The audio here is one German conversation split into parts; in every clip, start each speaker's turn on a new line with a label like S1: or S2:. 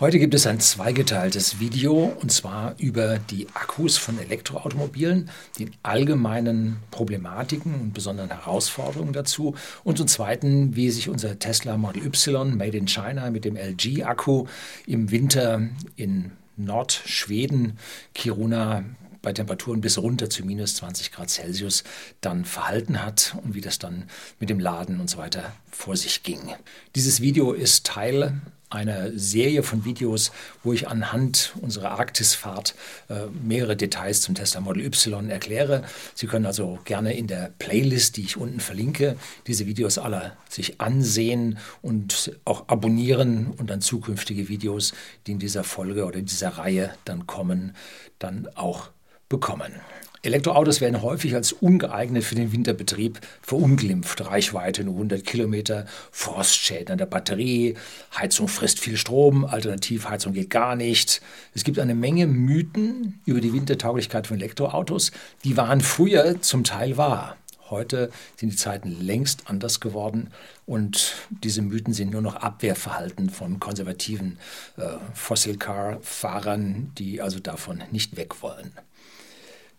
S1: Heute gibt es ein zweigeteiltes Video und zwar über die Akkus von Elektroautomobilen, den allgemeinen Problematiken und besonderen Herausforderungen dazu und zum Zweiten, wie sich unser Tesla Model Y Made in China mit dem LG-Akku im Winter in Nordschweden, Kiruna, bei Temperaturen bis runter zu minus 20 Grad Celsius dann verhalten hat und wie das dann mit dem Laden und so weiter vor sich ging. Dieses Video ist Teil einer Serie von Videos, wo ich anhand unserer Arktisfahrt äh, mehrere Details zum Tesla Model Y erkläre. Sie können also gerne in der Playlist, die ich unten verlinke, diese Videos alle sich ansehen und auch abonnieren und dann zukünftige Videos, die in dieser Folge oder in dieser Reihe dann kommen, dann auch bekommen. Elektroautos werden häufig als ungeeignet für den Winterbetrieb verunglimpft. Reichweite nur 100 Kilometer, Frostschäden an der Batterie, Heizung frisst viel Strom, Alternativheizung geht gar nicht. Es gibt eine Menge Mythen über die Wintertauglichkeit von Elektroautos. Die waren früher zum Teil wahr. Heute sind die Zeiten längst anders geworden und diese Mythen sind nur noch Abwehrverhalten von konservativen äh, Fossil-Car-Fahrern, die also davon nicht weg wollen.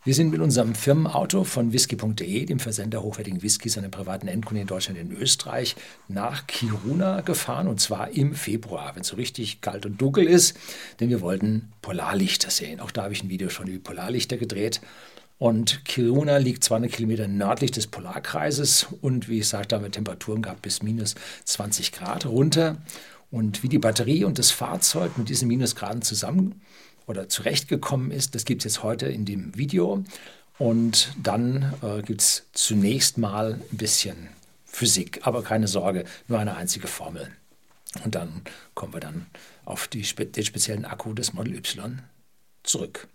S1: Wir sind mit unserem Firmenauto von whisky.de, dem Versender hochwertigen Whiskys an privaten Endkunden in Deutschland und in Österreich, nach Kiruna gefahren und zwar im Februar, wenn es so richtig kalt und dunkel ist, denn wir wollten Polarlichter sehen. Auch da habe ich ein Video schon über Polarlichter gedreht. Und Kiruna liegt 200 Kilometer nördlich des Polarkreises und wie ich sagte, haben wir Temperaturen gehabt bis minus 20 Grad runter. Und wie die Batterie und das Fahrzeug mit diesen Minusgraden zusammen oder zurechtgekommen ist. Das gibt es jetzt heute in dem Video. Und dann äh, gibt es zunächst mal ein bisschen Physik, aber keine Sorge, nur eine einzige Formel. Und dann kommen wir dann auf die, den speziellen Akku des Model Y zurück.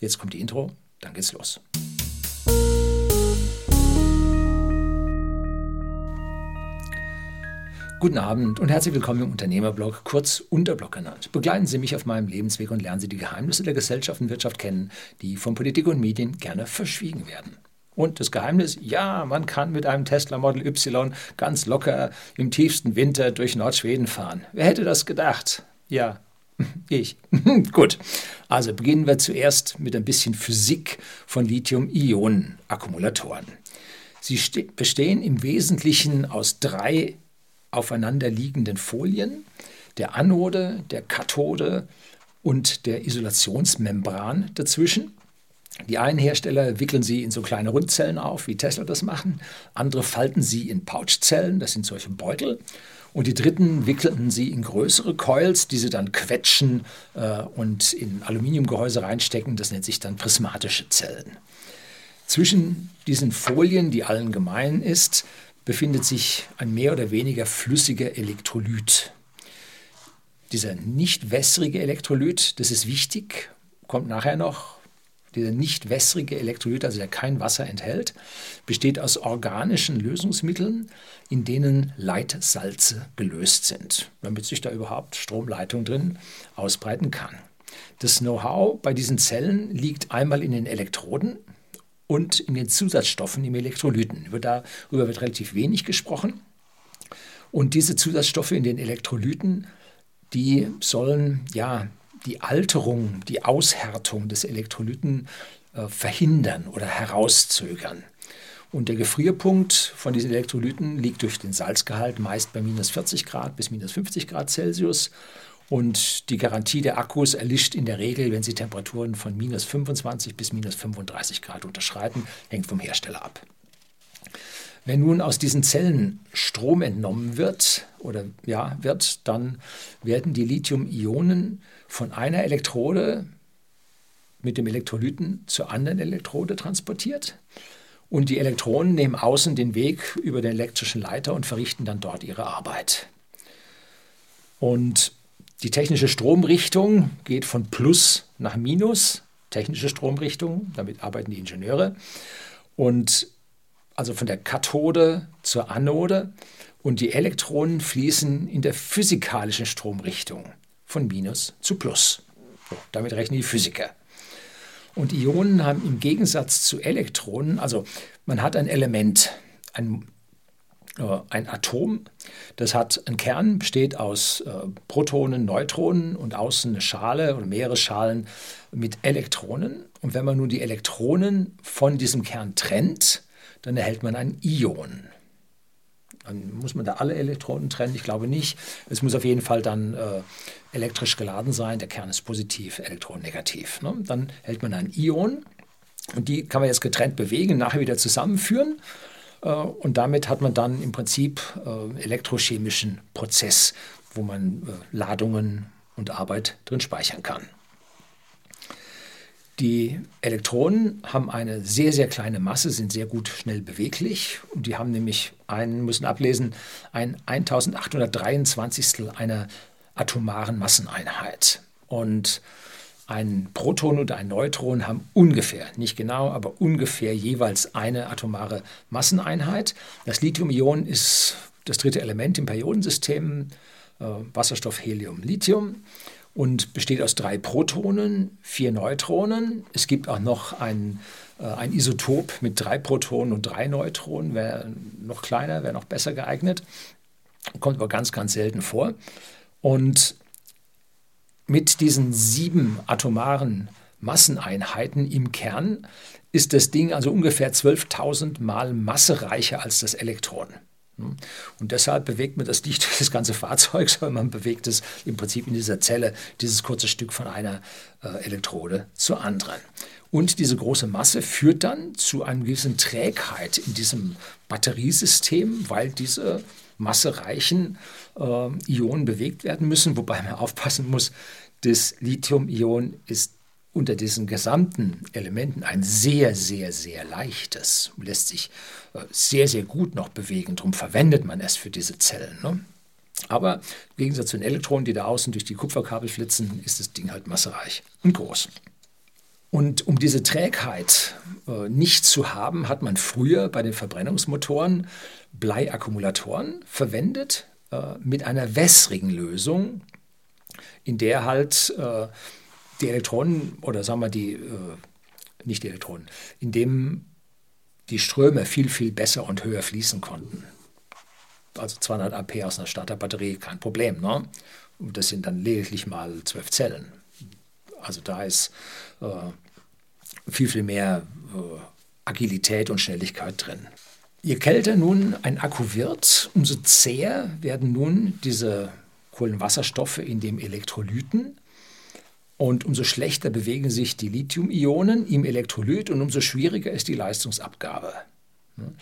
S1: Jetzt kommt die Intro, dann geht's los. Guten Abend und herzlich willkommen im Unternehmerblog, kurz Unterblog genannt. Begleiten Sie mich auf meinem Lebensweg und lernen Sie die Geheimnisse der Gesellschaft und Wirtschaft kennen, die von Politik und Medien gerne verschwiegen werden. Und das Geheimnis, ja, man kann mit einem Tesla Model Y ganz locker im tiefsten Winter durch Nordschweden fahren. Wer hätte das gedacht? Ja, ich. Gut, also beginnen wir zuerst mit ein bisschen Physik von Lithium-Ionen-Akkumulatoren. Sie bestehen im Wesentlichen aus drei aufeinanderliegenden Folien, der Anode, der Kathode und der Isolationsmembran dazwischen. Die einen Hersteller wickeln sie in so kleine Rundzellen auf, wie Tesla das machen. Andere falten sie in Pouchzellen, das sind solche Beutel. Und die dritten wickelten sie in größere Coils, die sie dann quetschen äh, und in Aluminiumgehäuse reinstecken. Das nennt sich dann prismatische Zellen. Zwischen diesen Folien, die allen gemein ist, befindet sich ein mehr oder weniger flüssiger Elektrolyt. Dieser nicht wässrige Elektrolyt, das ist wichtig, kommt nachher noch. Dieser nicht wässrige Elektrolyt, also der kein Wasser enthält, besteht aus organischen Lösungsmitteln, in denen Leitsalze gelöst sind, damit sich da überhaupt Stromleitung drin ausbreiten kann. Das Know-how bei diesen Zellen liegt einmal in den Elektroden, und in den Zusatzstoffen im Elektrolyten. Darüber wird relativ wenig gesprochen. Und diese Zusatzstoffe in den Elektrolyten, die sollen ja die Alterung, die Aushärtung des Elektrolyten äh, verhindern oder herauszögern. Und der Gefrierpunkt von diesen Elektrolyten liegt durch den Salzgehalt meist bei minus 40 Grad bis minus 50 Grad Celsius. Und die Garantie der Akkus erlischt in der Regel, wenn sie Temperaturen von minus 25 bis minus 35 Grad unterschreiten, hängt vom Hersteller ab. Wenn nun aus diesen Zellen Strom entnommen wird oder ja, wird, dann werden die Lithium-Ionen von einer Elektrode mit dem Elektrolyten zur anderen Elektrode transportiert. Und die Elektronen nehmen außen den Weg über den elektrischen Leiter und verrichten dann dort ihre Arbeit. Und die technische Stromrichtung geht von Plus nach Minus, technische Stromrichtung, damit arbeiten die Ingenieure. Und also von der Kathode zur Anode. Und die Elektronen fließen in der physikalischen Stromrichtung von Minus zu Plus. Damit rechnen die Physiker. Und Ionen haben im Gegensatz zu Elektronen, also man hat ein Element, ein ein Atom. Das hat einen Kern, besteht aus äh, Protonen, Neutronen und außen eine Schale oder mehrere Schalen mit Elektronen. Und wenn man nun die Elektronen von diesem Kern trennt, dann erhält man ein Ion. Dann muss man da alle Elektronen trennen? Ich glaube nicht. Es muss auf jeden Fall dann äh, elektrisch geladen sein. Der Kern ist positiv, Elektron negativ. Ne? Dann hält man ein Ion und die kann man jetzt getrennt bewegen, nachher wieder zusammenführen. Äh, und damit hat man dann im Prinzip äh, elektrochemischen Prozess, wo man äh, Ladungen und Arbeit drin speichern kann. Die Elektronen haben eine sehr, sehr kleine Masse, sind sehr gut schnell beweglich und die haben nämlich einen, müssen ablesen, ein 1823 einer atomaren Masseneinheit. Und ein Proton und ein Neutron haben ungefähr, nicht genau, aber ungefähr jeweils eine atomare Masseneinheit. Das Lithium-Ion ist das dritte Element im Periodensystem, äh, Wasserstoff, Helium, Lithium und besteht aus drei Protonen, vier Neutronen. Es gibt auch noch ein, äh, ein Isotop mit drei Protonen und drei Neutronen, wäre noch kleiner, wäre noch besser geeignet. Kommt aber ganz, ganz selten vor. Und mit diesen sieben atomaren Masseneinheiten im Kern ist das Ding also ungefähr 12.000 Mal massereicher als das Elektron. Und deshalb bewegt man das nicht durch das ganze Fahrzeug, sondern man bewegt es im Prinzip in dieser Zelle, dieses kurze Stück von einer äh, Elektrode zur anderen. Und diese große Masse führt dann zu einer gewissen Trägheit in diesem Batteriesystem, weil diese massereichen äh, Ionen bewegt werden müssen, wobei man aufpassen muss, das Lithium-Ion ist unter diesen gesamten Elementen ein sehr, sehr, sehr leichtes, lässt sich äh, sehr, sehr gut noch bewegen. Darum verwendet man es für diese Zellen. Ne? Aber im Gegensatz zu den Elektronen, die da außen durch die Kupferkabel flitzen, ist das Ding halt massereich und groß. Und um diese Trägheit äh, nicht zu haben, hat man früher bei den Verbrennungsmotoren Bleiakkumulatoren verwendet äh, mit einer wässrigen Lösung, in der halt äh, die Elektronen oder sagen wir die, äh, nicht die Elektronen, in dem die Ströme viel, viel besser und höher fließen konnten. Also 200 AP aus einer Starterbatterie, kein Problem. Ne? Und das sind dann lediglich mal zwölf Zellen. Also da ist äh, viel, viel mehr äh, Agilität und Schnelligkeit drin. Je kälter nun ein Akku wird, umso zäher werden nun diese Kohlenwasserstoffe in dem Elektrolyten und umso schlechter bewegen sich die Lithium-Ionen im Elektrolyt und umso schwieriger ist die Leistungsabgabe. Und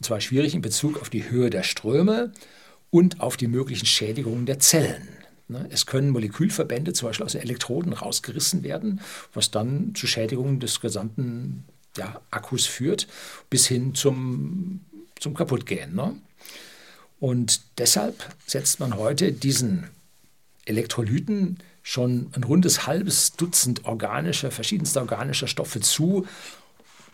S1: zwar schwierig in Bezug auf die Höhe der Ströme und auf die möglichen Schädigungen der Zellen. Es können Molekülverbände zum Beispiel aus den Elektroden rausgerissen werden, was dann zu Schädigungen des gesamten ja, Akkus führt, bis hin zum, zum Kaputtgehen. Ne? Und deshalb setzt man heute diesen Elektrolyten schon ein rundes halbes Dutzend organischer, verschiedenster organischer Stoffe zu,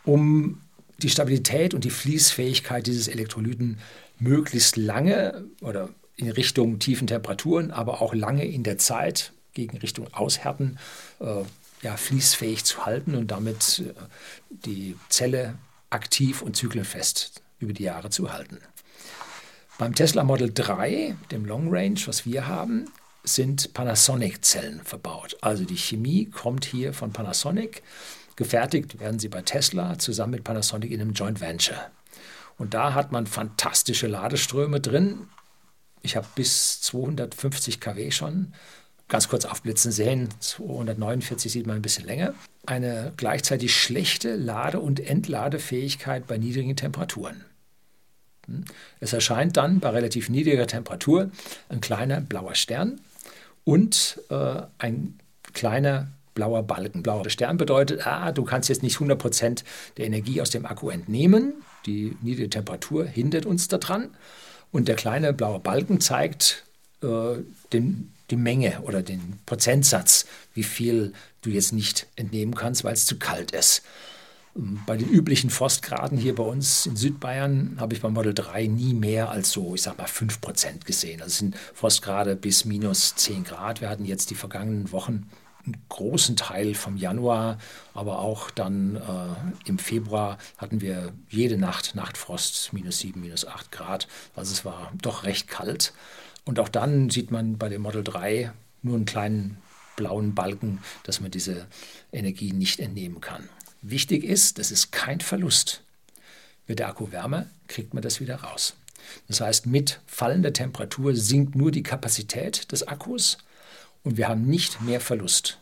S1: um die Stabilität und die Fließfähigkeit dieses Elektrolyten möglichst lange oder in Richtung tiefen Temperaturen, aber auch lange in der Zeit gegen Richtung Aushärten äh, ja, fließfähig zu halten und damit äh, die Zelle aktiv und zyklenfest über die Jahre zu halten. Beim Tesla Model 3, dem Long Range, was wir haben, sind Panasonic-Zellen verbaut. Also die Chemie kommt hier von Panasonic. Gefertigt werden sie bei Tesla zusammen mit Panasonic in einem Joint Venture. Und da hat man fantastische Ladeströme drin. Ich habe bis 250 kW schon ganz kurz aufblitzen sehen. 249 sieht man ein bisschen länger. Eine gleichzeitig schlechte Lade- und Entladefähigkeit bei niedrigen Temperaturen. Hm? Es erscheint dann bei relativ niedriger Temperatur ein kleiner blauer Stern und äh, ein kleiner blauer Balken. Blauer Stern bedeutet, ah, du kannst jetzt nicht 100% der Energie aus dem Akku entnehmen. Die niedrige Temperatur hindert uns daran. Und der kleine blaue Balken zeigt äh, den die Menge oder den Prozentsatz, wie viel du jetzt nicht entnehmen kannst, weil es zu kalt ist. Ähm, bei den üblichen Frostgraden hier bei uns in Südbayern habe ich beim Model 3 nie mehr als so, ich sag mal, 5% gesehen. Also sind Frostgrade bis minus 10 Grad. Wir hatten jetzt die vergangenen Wochen einen großen Teil vom Januar, aber auch dann äh, im Februar hatten wir jede Nacht Nachtfrost, minus 7, minus 8 Grad. Also es war doch recht kalt. Und auch dann sieht man bei dem Model 3 nur einen kleinen blauen Balken, dass man diese Energie nicht entnehmen kann. Wichtig ist, das ist kein Verlust. Wird der Akku wärmer, kriegt man das wieder raus. Das heißt, mit fallender Temperatur sinkt nur die Kapazität des Akkus und wir haben nicht mehr Verlust.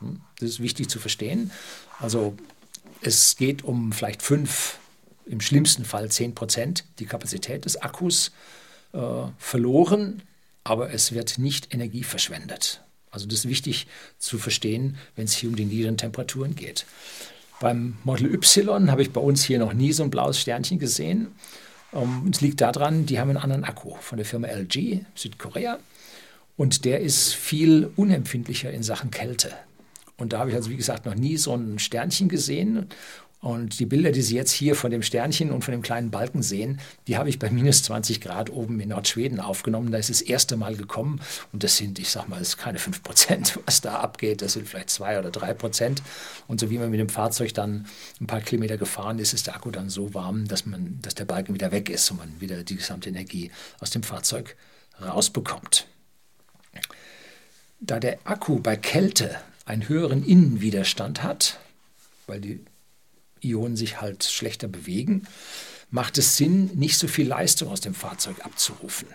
S1: Hm? Das ist wichtig zu verstehen. Also es geht um vielleicht fünf, im schlimmsten Fall zehn Prozent die Kapazität des Akkus äh, verloren, aber es wird nicht Energie verschwendet. Also das ist wichtig zu verstehen, wenn es hier um die niederen Temperaturen geht. Beim Model Y habe ich bei uns hier noch nie so ein blaues Sternchen gesehen. Um, es liegt daran, die haben einen anderen Akku von der Firma LG, Südkorea. Und der ist viel unempfindlicher in Sachen Kälte. Und da habe ich also, wie gesagt, noch nie so ein Sternchen gesehen. Und die Bilder, die Sie jetzt hier von dem Sternchen und von dem kleinen Balken sehen, die habe ich bei minus 20 Grad oben in Nordschweden aufgenommen. Da ist das erste Mal gekommen. Und das sind, ich sage mal, das ist keine 5 Prozent, was da abgeht. Das sind vielleicht 2 oder 3 Prozent. Und so wie man mit dem Fahrzeug dann ein paar Kilometer gefahren ist, ist der Akku dann so warm, dass, man, dass der Balken wieder weg ist und man wieder die gesamte Energie aus dem Fahrzeug rausbekommt. Da der Akku bei Kälte einen höheren Innenwiderstand hat, weil die Ionen sich halt schlechter bewegen, macht es Sinn, nicht so viel Leistung aus dem Fahrzeug abzurufen.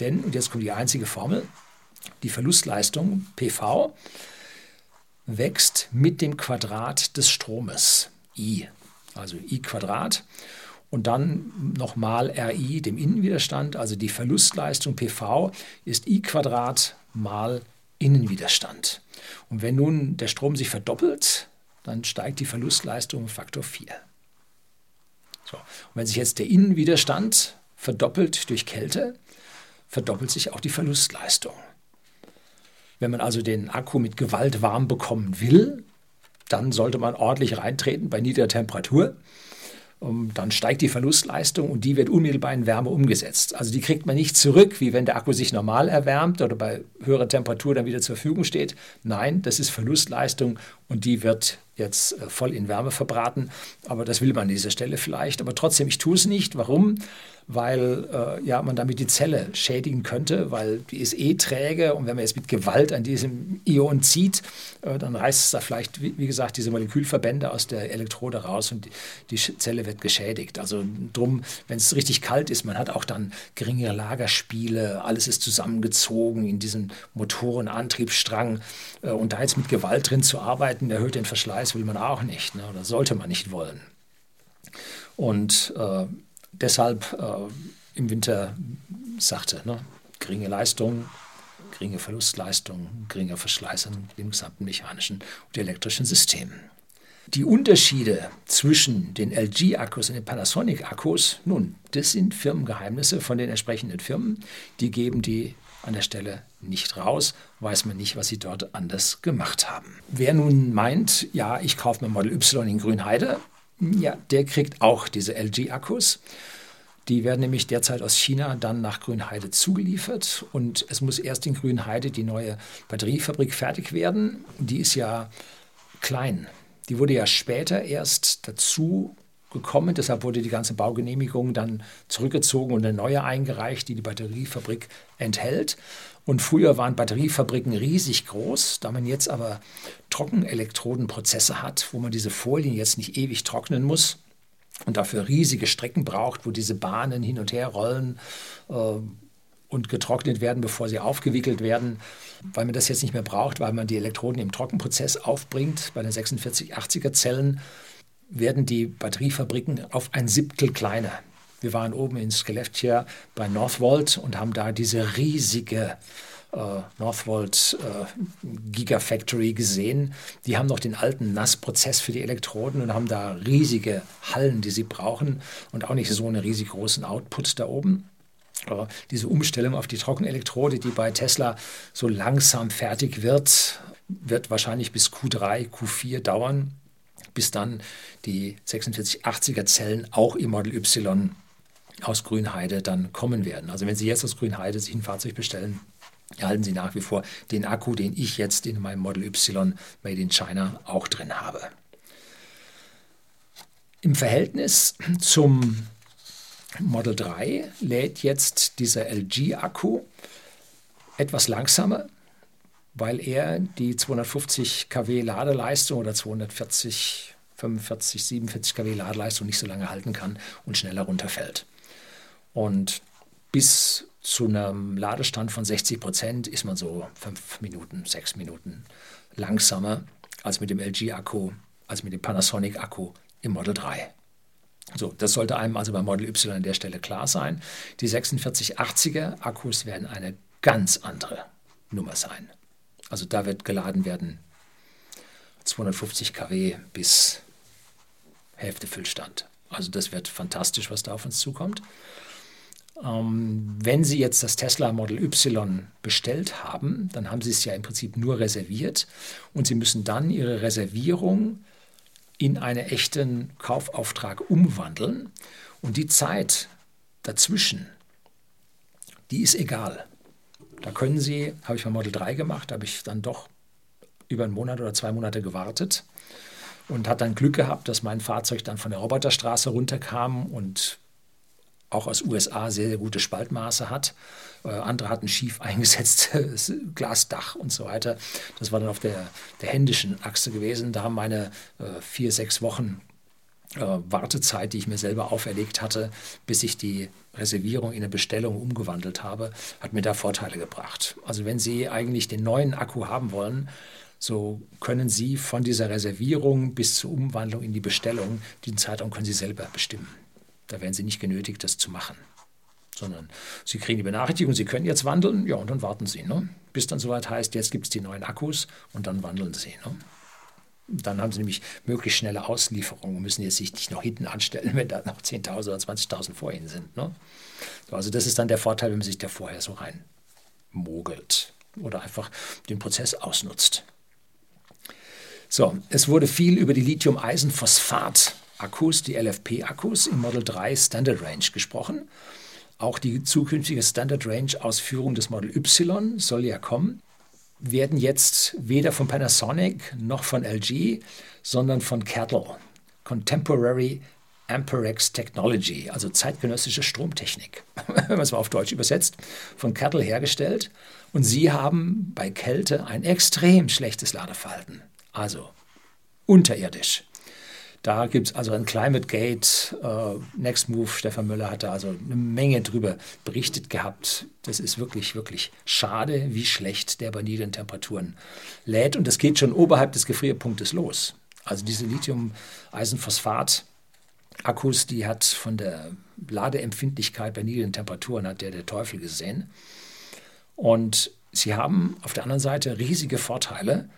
S1: Denn, und jetzt kommt die einzige Formel, die Verlustleistung PV wächst mit dem Quadrat des Stromes, I, also I Quadrat. Und dann nochmal RI, dem Innenwiderstand, also die Verlustleistung PV ist I Quadrat mal Innenwiderstand. Und wenn nun der Strom sich verdoppelt, dann steigt die Verlustleistung um Faktor 4. So. Und wenn sich jetzt der Innenwiderstand verdoppelt durch Kälte, verdoppelt sich auch die Verlustleistung. Wenn man also den Akku mit Gewalt warm bekommen will, dann sollte man ordentlich reintreten bei niedriger Temperatur dann steigt die Verlustleistung und die wird unmittelbar in Wärme umgesetzt. Also die kriegt man nicht zurück, wie wenn der Akku sich normal erwärmt oder bei höherer Temperatur dann wieder zur Verfügung steht. Nein, das ist Verlustleistung und die wird jetzt äh, voll in Wärme verbraten. Aber das will man an dieser Stelle vielleicht. Aber trotzdem, ich tue es nicht. Warum? Weil äh, ja, man damit die Zelle schädigen könnte, weil die ist eh träge und wenn man jetzt mit Gewalt an diesem Ion zieht, äh, dann reißt es da vielleicht, wie, wie, gesagt, diese Molekülverbände aus der Elektrode raus und die, die Zelle wird geschädigt. Also drum, wenn es richtig kalt ist, man hat auch dann geringere Lagerspiele, alles ist zusammengezogen in diesem Motorenantriebsstrang äh, und da jetzt mit Gewalt drin zu arbeiten, erhöht den Verschleiß, will man auch nicht ne, oder sollte man nicht wollen. Und äh, deshalb äh, im Winter sagte, ne, geringe Leistung, geringe Verlustleistung, geringer Verschleiß an dem gesamten mechanischen und elektrischen System. Die Unterschiede zwischen den LG-Akkus und den Panasonic-Akkus, nun, das sind Firmengeheimnisse von den entsprechenden Firmen. Die geben die an der Stelle nicht raus, weiß man nicht, was sie dort anders gemacht haben. Wer nun meint, ja, ich kaufe mir Model Y in Grünheide, ja, der kriegt auch diese LG-Akkus. Die werden nämlich derzeit aus China dann nach Grünheide zugeliefert und es muss erst in Grünheide die neue Batteriefabrik fertig werden. Die ist ja klein. Die wurde ja später erst dazu gekommen, deshalb wurde die ganze Baugenehmigung dann zurückgezogen und eine neue eingereicht, die die Batteriefabrik enthält. Und früher waren Batteriefabriken riesig groß, da man jetzt aber Trockenelektrodenprozesse hat, wo man diese Folien jetzt nicht ewig trocknen muss und dafür riesige Strecken braucht, wo diese Bahnen hin und her rollen äh, und getrocknet werden, bevor sie aufgewickelt werden, weil man das jetzt nicht mehr braucht, weil man die Elektroden im Trockenprozess aufbringt. Bei den 4680er Zellen werden die Batteriefabriken auf ein Siebtel kleiner. Wir waren oben in Skellefteå bei Northvolt und haben da diese riesige Northvolt äh, Gigafactory gesehen. Die haben noch den alten Nassprozess für die Elektroden und haben da riesige Hallen, die sie brauchen und auch nicht so einen riesig großen Output da oben. Äh, diese Umstellung auf die Trockenelektrode, die bei Tesla so langsam fertig wird, wird wahrscheinlich bis Q3, Q4 dauern, bis dann die 4680er Zellen auch im Model Y aus Grünheide dann kommen werden. Also wenn Sie jetzt aus Grünheide sich ein Fahrzeug bestellen, erhalten Sie nach wie vor den Akku, den ich jetzt in meinem Model Y Made in China auch drin habe. Im Verhältnis zum Model 3 lädt jetzt dieser LG-Akku etwas langsamer, weil er die 250 kW Ladeleistung oder 240, 45, 47 kW Ladeleistung nicht so lange halten kann und schneller runterfällt. Und bis zu einem Ladestand von 60 Prozent ist man so fünf Minuten, sechs Minuten langsamer als mit dem LG-Akku, als mit dem Panasonic-Akku im Model 3. So, das sollte einem also beim Model Y an der Stelle klar sein. Die 4680er Akkus werden eine ganz andere Nummer sein. Also da wird geladen werden 250 kW bis Hälfte Füllstand. Also das wird fantastisch, was da auf uns zukommt. Ähm, wenn Sie jetzt das Tesla Model Y bestellt haben, dann haben Sie es ja im Prinzip nur reserviert und Sie müssen dann Ihre Reservierung in einen echten Kaufauftrag umwandeln. Und die Zeit dazwischen, die ist egal. Da können Sie, habe ich bei Model 3 gemacht, habe ich dann doch über einen Monat oder zwei Monate gewartet und hat dann Glück gehabt, dass mein Fahrzeug dann von der Roboterstraße runterkam und auch aus USA sehr, sehr gute Spaltmaße hat. Äh, andere hatten schief eingesetztes Glasdach und so weiter. Das war dann auf der, der händischen Achse gewesen. Da haben meine äh, vier, sechs Wochen äh, Wartezeit, die ich mir selber auferlegt hatte, bis ich die Reservierung in eine Bestellung umgewandelt habe, hat mir da Vorteile gebracht. Also wenn Sie eigentlich den neuen Akku haben wollen, so können Sie von dieser Reservierung bis zur Umwandlung in die Bestellung, diesen Zeitraum können Sie selber bestimmen. Da werden Sie nicht genötigt, das zu machen. Sondern Sie kriegen die Benachrichtigung, Sie können jetzt wandeln, ja, und dann warten Sie. Ne? Bis dann soweit heißt, jetzt gibt es die neuen Akkus und dann wandeln Sie. Ne? Dann haben Sie nämlich möglichst schnelle Auslieferungen und müssen jetzt sich nicht noch hinten anstellen, wenn da noch 10.000 oder 20.000 vor Ihnen sind. Ne? Also das ist dann der Vorteil, wenn man sich da vorher so rein mogelt oder einfach den Prozess ausnutzt. So, es wurde viel über die Lithium-Eisenphosphat Akkus, die LFP-Akkus im Model 3 Standard Range gesprochen. Auch die zukünftige Standard Range Ausführung des Model Y soll ja kommen. Werden jetzt weder von Panasonic noch von LG, sondern von Kettle, Contemporary Amperex Technology, also zeitgenössische Stromtechnik, wenn man es mal auf Deutsch übersetzt, von Kettle hergestellt. Und sie haben bei Kälte ein extrem schlechtes Ladeverhalten, also unterirdisch. Da gibt es also ein Climate Gate, äh, Next Move, Stefan Müller hat da also eine Menge drüber berichtet gehabt. Das ist wirklich, wirklich schade, wie schlecht der bei niedrigen Temperaturen lädt. Und das geht schon oberhalb des Gefrierpunktes los. Also diese Lithium-Eisenphosphat- Akkus, die hat von der Ladeempfindlichkeit bei niedrigen Temperaturen hat der der Teufel gesehen. Und sie haben auf der anderen Seite riesige Vorteile.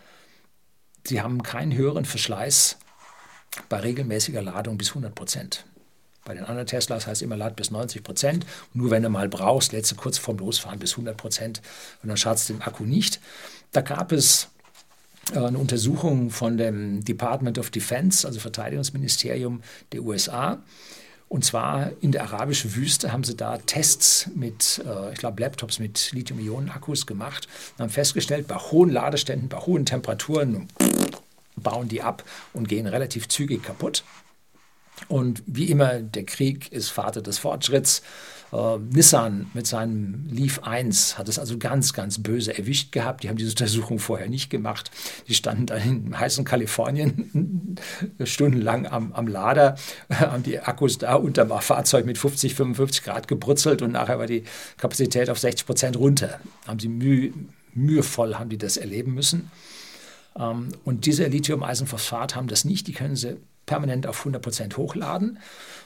S1: Sie haben keinen höheren Verschleiß bei regelmäßiger Ladung bis 100 Prozent. Bei den anderen Teslas heißt immer, lad bis 90 Prozent. Nur wenn du mal brauchst, du kurz vorm Losfahren bis 100 Prozent und dann schadst du den Akku nicht. Da gab es äh, eine Untersuchung von dem Department of Defense, also Verteidigungsministerium der USA. Und zwar in der arabischen Wüste haben sie da Tests mit, äh, ich glaube, Laptops mit Lithium-Ionen-Akkus gemacht und haben festgestellt, bei hohen Ladeständen, bei hohen Temperaturen, bauen die ab und gehen relativ zügig kaputt. Und wie immer, der Krieg ist Vater des Fortschritts. Äh, Nissan mit seinem Leaf 1 hat es also ganz, ganz böse erwischt gehabt. Die haben diese Untersuchung vorher nicht gemacht. Die standen dann in heißen Kalifornien stundenlang am, am Lader, haben die Akkus da unter dem Fahrzeug mit 50, 55 Grad gebrutzelt und nachher war die Kapazität auf 60 Prozent runter. Haben sie müh, mühevoll haben die das erleben müssen. Ähm, und diese Lithium-Eisenphosphat haben das nicht, die können sie permanent auf 100% hochladen.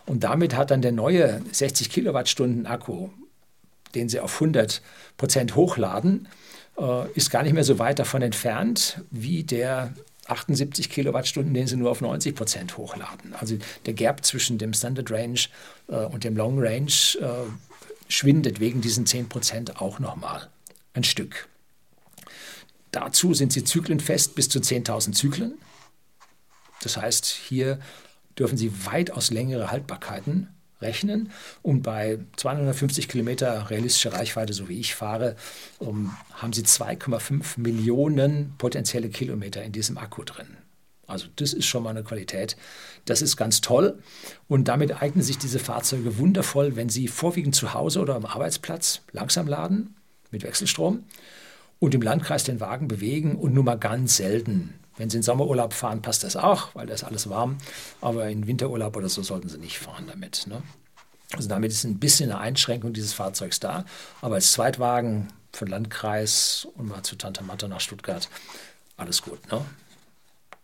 S1: Und damit hat dann der neue 60 Kilowattstunden Akku, den sie auf 100% hochladen, äh, ist gar nicht mehr so weit davon entfernt wie der 78 Kilowattstunden, den sie nur auf 90 Prozent hochladen. Also der Gap zwischen dem Standard Range äh, und dem Long Range äh, schwindet wegen diesen 10 Prozent auch nochmal ein Stück. Dazu sind sie zyklenfest bis zu 10.000 Zyklen. Das heißt, hier dürfen Sie weitaus längere Haltbarkeiten rechnen und bei 250 Kilometer realistischer Reichweite, so wie ich fahre, um, haben Sie 2,5 Millionen potenzielle Kilometer in diesem Akku drin. Also das ist schon mal eine Qualität. Das ist ganz toll und damit eignen sich diese Fahrzeuge wundervoll, wenn Sie vorwiegend zu Hause oder am Arbeitsplatz langsam laden mit Wechselstrom und im Landkreis den Wagen bewegen und nur mal ganz selten. Wenn Sie in Sommerurlaub fahren, passt das auch, weil da ist alles warm. Aber in Winterurlaub oder so sollten Sie nicht fahren damit. Ne? Also damit ist ein bisschen eine Einschränkung dieses Fahrzeugs da. Aber als Zweitwagen für den Landkreis und mal zu Tante Matte nach Stuttgart, alles gut. Ne?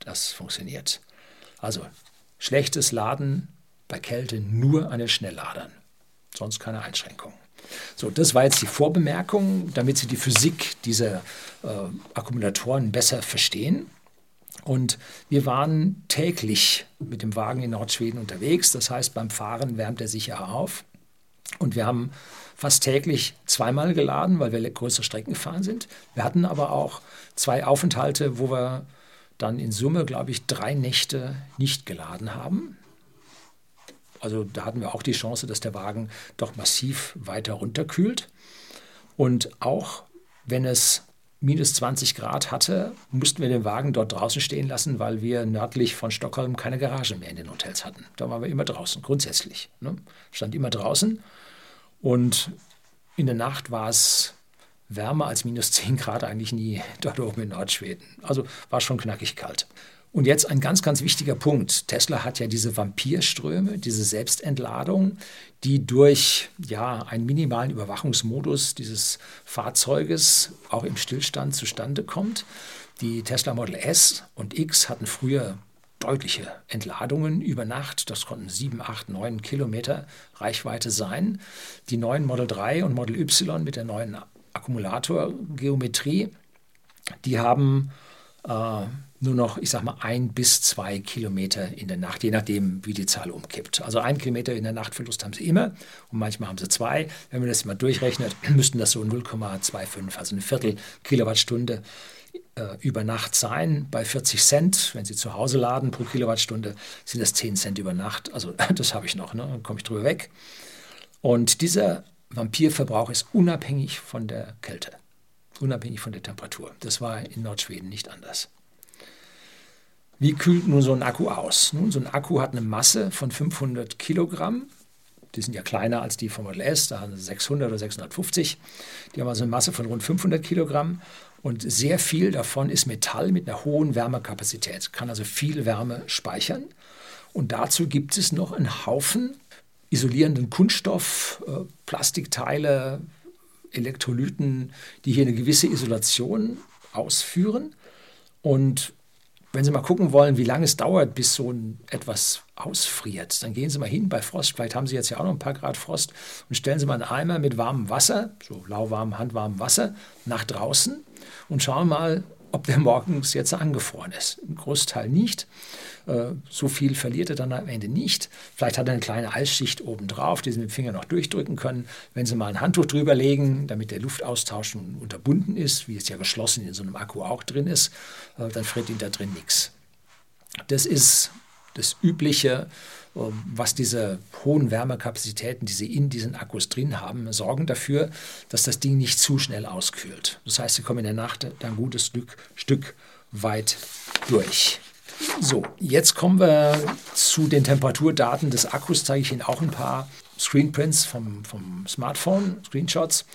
S1: Das funktioniert. Also schlechtes Laden bei Kälte nur an den Schnellladern. Sonst keine Einschränkung. So, das war jetzt die Vorbemerkung, damit Sie die Physik dieser äh, Akkumulatoren besser verstehen. Und wir waren täglich mit dem Wagen in Nordschweden unterwegs. Das heißt, beim Fahren wärmt er sich ja auf. Und wir haben fast täglich zweimal geladen, weil wir größere Strecken gefahren sind. Wir hatten aber auch zwei Aufenthalte, wo wir dann in Summe, glaube ich, drei Nächte nicht geladen haben. Also da hatten wir auch die Chance, dass der Wagen doch massiv weiter runterkühlt. Und auch wenn es minus 20 Grad hatte, mussten wir den Wagen dort draußen stehen lassen, weil wir nördlich von Stockholm keine Garage mehr in den Hotels hatten. Da waren wir immer draußen, grundsätzlich. Ne? Stand immer draußen. Und in der Nacht war es wärmer als minus 10 Grad eigentlich nie dort oben in Nordschweden. Also war schon knackig kalt. Und jetzt ein ganz, ganz wichtiger Punkt. Tesla hat ja diese Vampirströme, diese Selbstentladung, die durch ja, einen minimalen Überwachungsmodus dieses Fahrzeuges auch im Stillstand zustande kommt. Die Tesla Model S und X hatten früher deutliche Entladungen über Nacht. Das konnten 7, 8, 9 Kilometer Reichweite sein. Die neuen Model 3 und Model Y mit der neuen Akkumulatorgeometrie, die haben äh, nur noch, ich sag mal, ein bis zwei Kilometer in der Nacht, je nachdem, wie die Zahl umkippt. Also ein Kilometer in der Nachtverlust haben sie immer und manchmal haben sie zwei. Wenn man das mal durchrechnet, müssten das so 0,25, also eine Viertel Kilowattstunde äh, über Nacht sein. Bei 40 Cent, wenn Sie zu Hause laden pro Kilowattstunde, sind das 10 Cent über Nacht. Also das habe ich noch, ne? dann komme ich drüber weg. Und dieser Vampirverbrauch ist unabhängig von der Kälte, unabhängig von der Temperatur. Das war in Nordschweden nicht anders. Wie kühlt nun so ein Akku aus? Nun, so ein Akku hat eine Masse von 500 Kilogramm. Die sind ja kleiner als die vom Model S, da haben sie 600 oder 650. Die haben also eine Masse von rund 500 Kilogramm. Und sehr viel davon ist Metall mit einer hohen Wärmekapazität, kann also viel Wärme speichern. Und dazu gibt es noch einen Haufen isolierenden Kunststoff, äh, Plastikteile, Elektrolyten, die hier eine gewisse Isolation ausführen. Und wenn Sie mal gucken wollen, wie lange es dauert, bis so ein etwas ausfriert, dann gehen Sie mal hin bei Frost. Vielleicht haben Sie jetzt ja auch noch ein paar Grad Frost und stellen Sie mal einen Eimer mit warmem Wasser, so lauwarm, handwarmem Wasser, nach draußen und schauen mal, ob der morgens jetzt angefroren ist. Ein Großteil nicht. Äh, so viel verliert er dann am Ende nicht. Vielleicht hat er eine kleine Eisschicht oben drauf, die Sie mit dem Finger noch durchdrücken können. Wenn Sie mal ein Handtuch drüber legen, damit der Luftaustausch unterbunden ist, wie es ja geschlossen in so einem Akku auch drin ist, äh, dann friert Ihnen da drin nichts. Das ist das Übliche, was diese hohen Wärmekapazitäten, die sie in diesen Akkus drin haben, sorgen dafür, dass das Ding nicht zu schnell auskühlt. Das heißt, sie kommen in der Nacht ein gutes Stück, Stück weit durch. So, jetzt kommen wir zu den Temperaturdaten des Akkus. Zeige ich Ihnen auch ein paar Screenprints vom, vom Smartphone, Screenshots.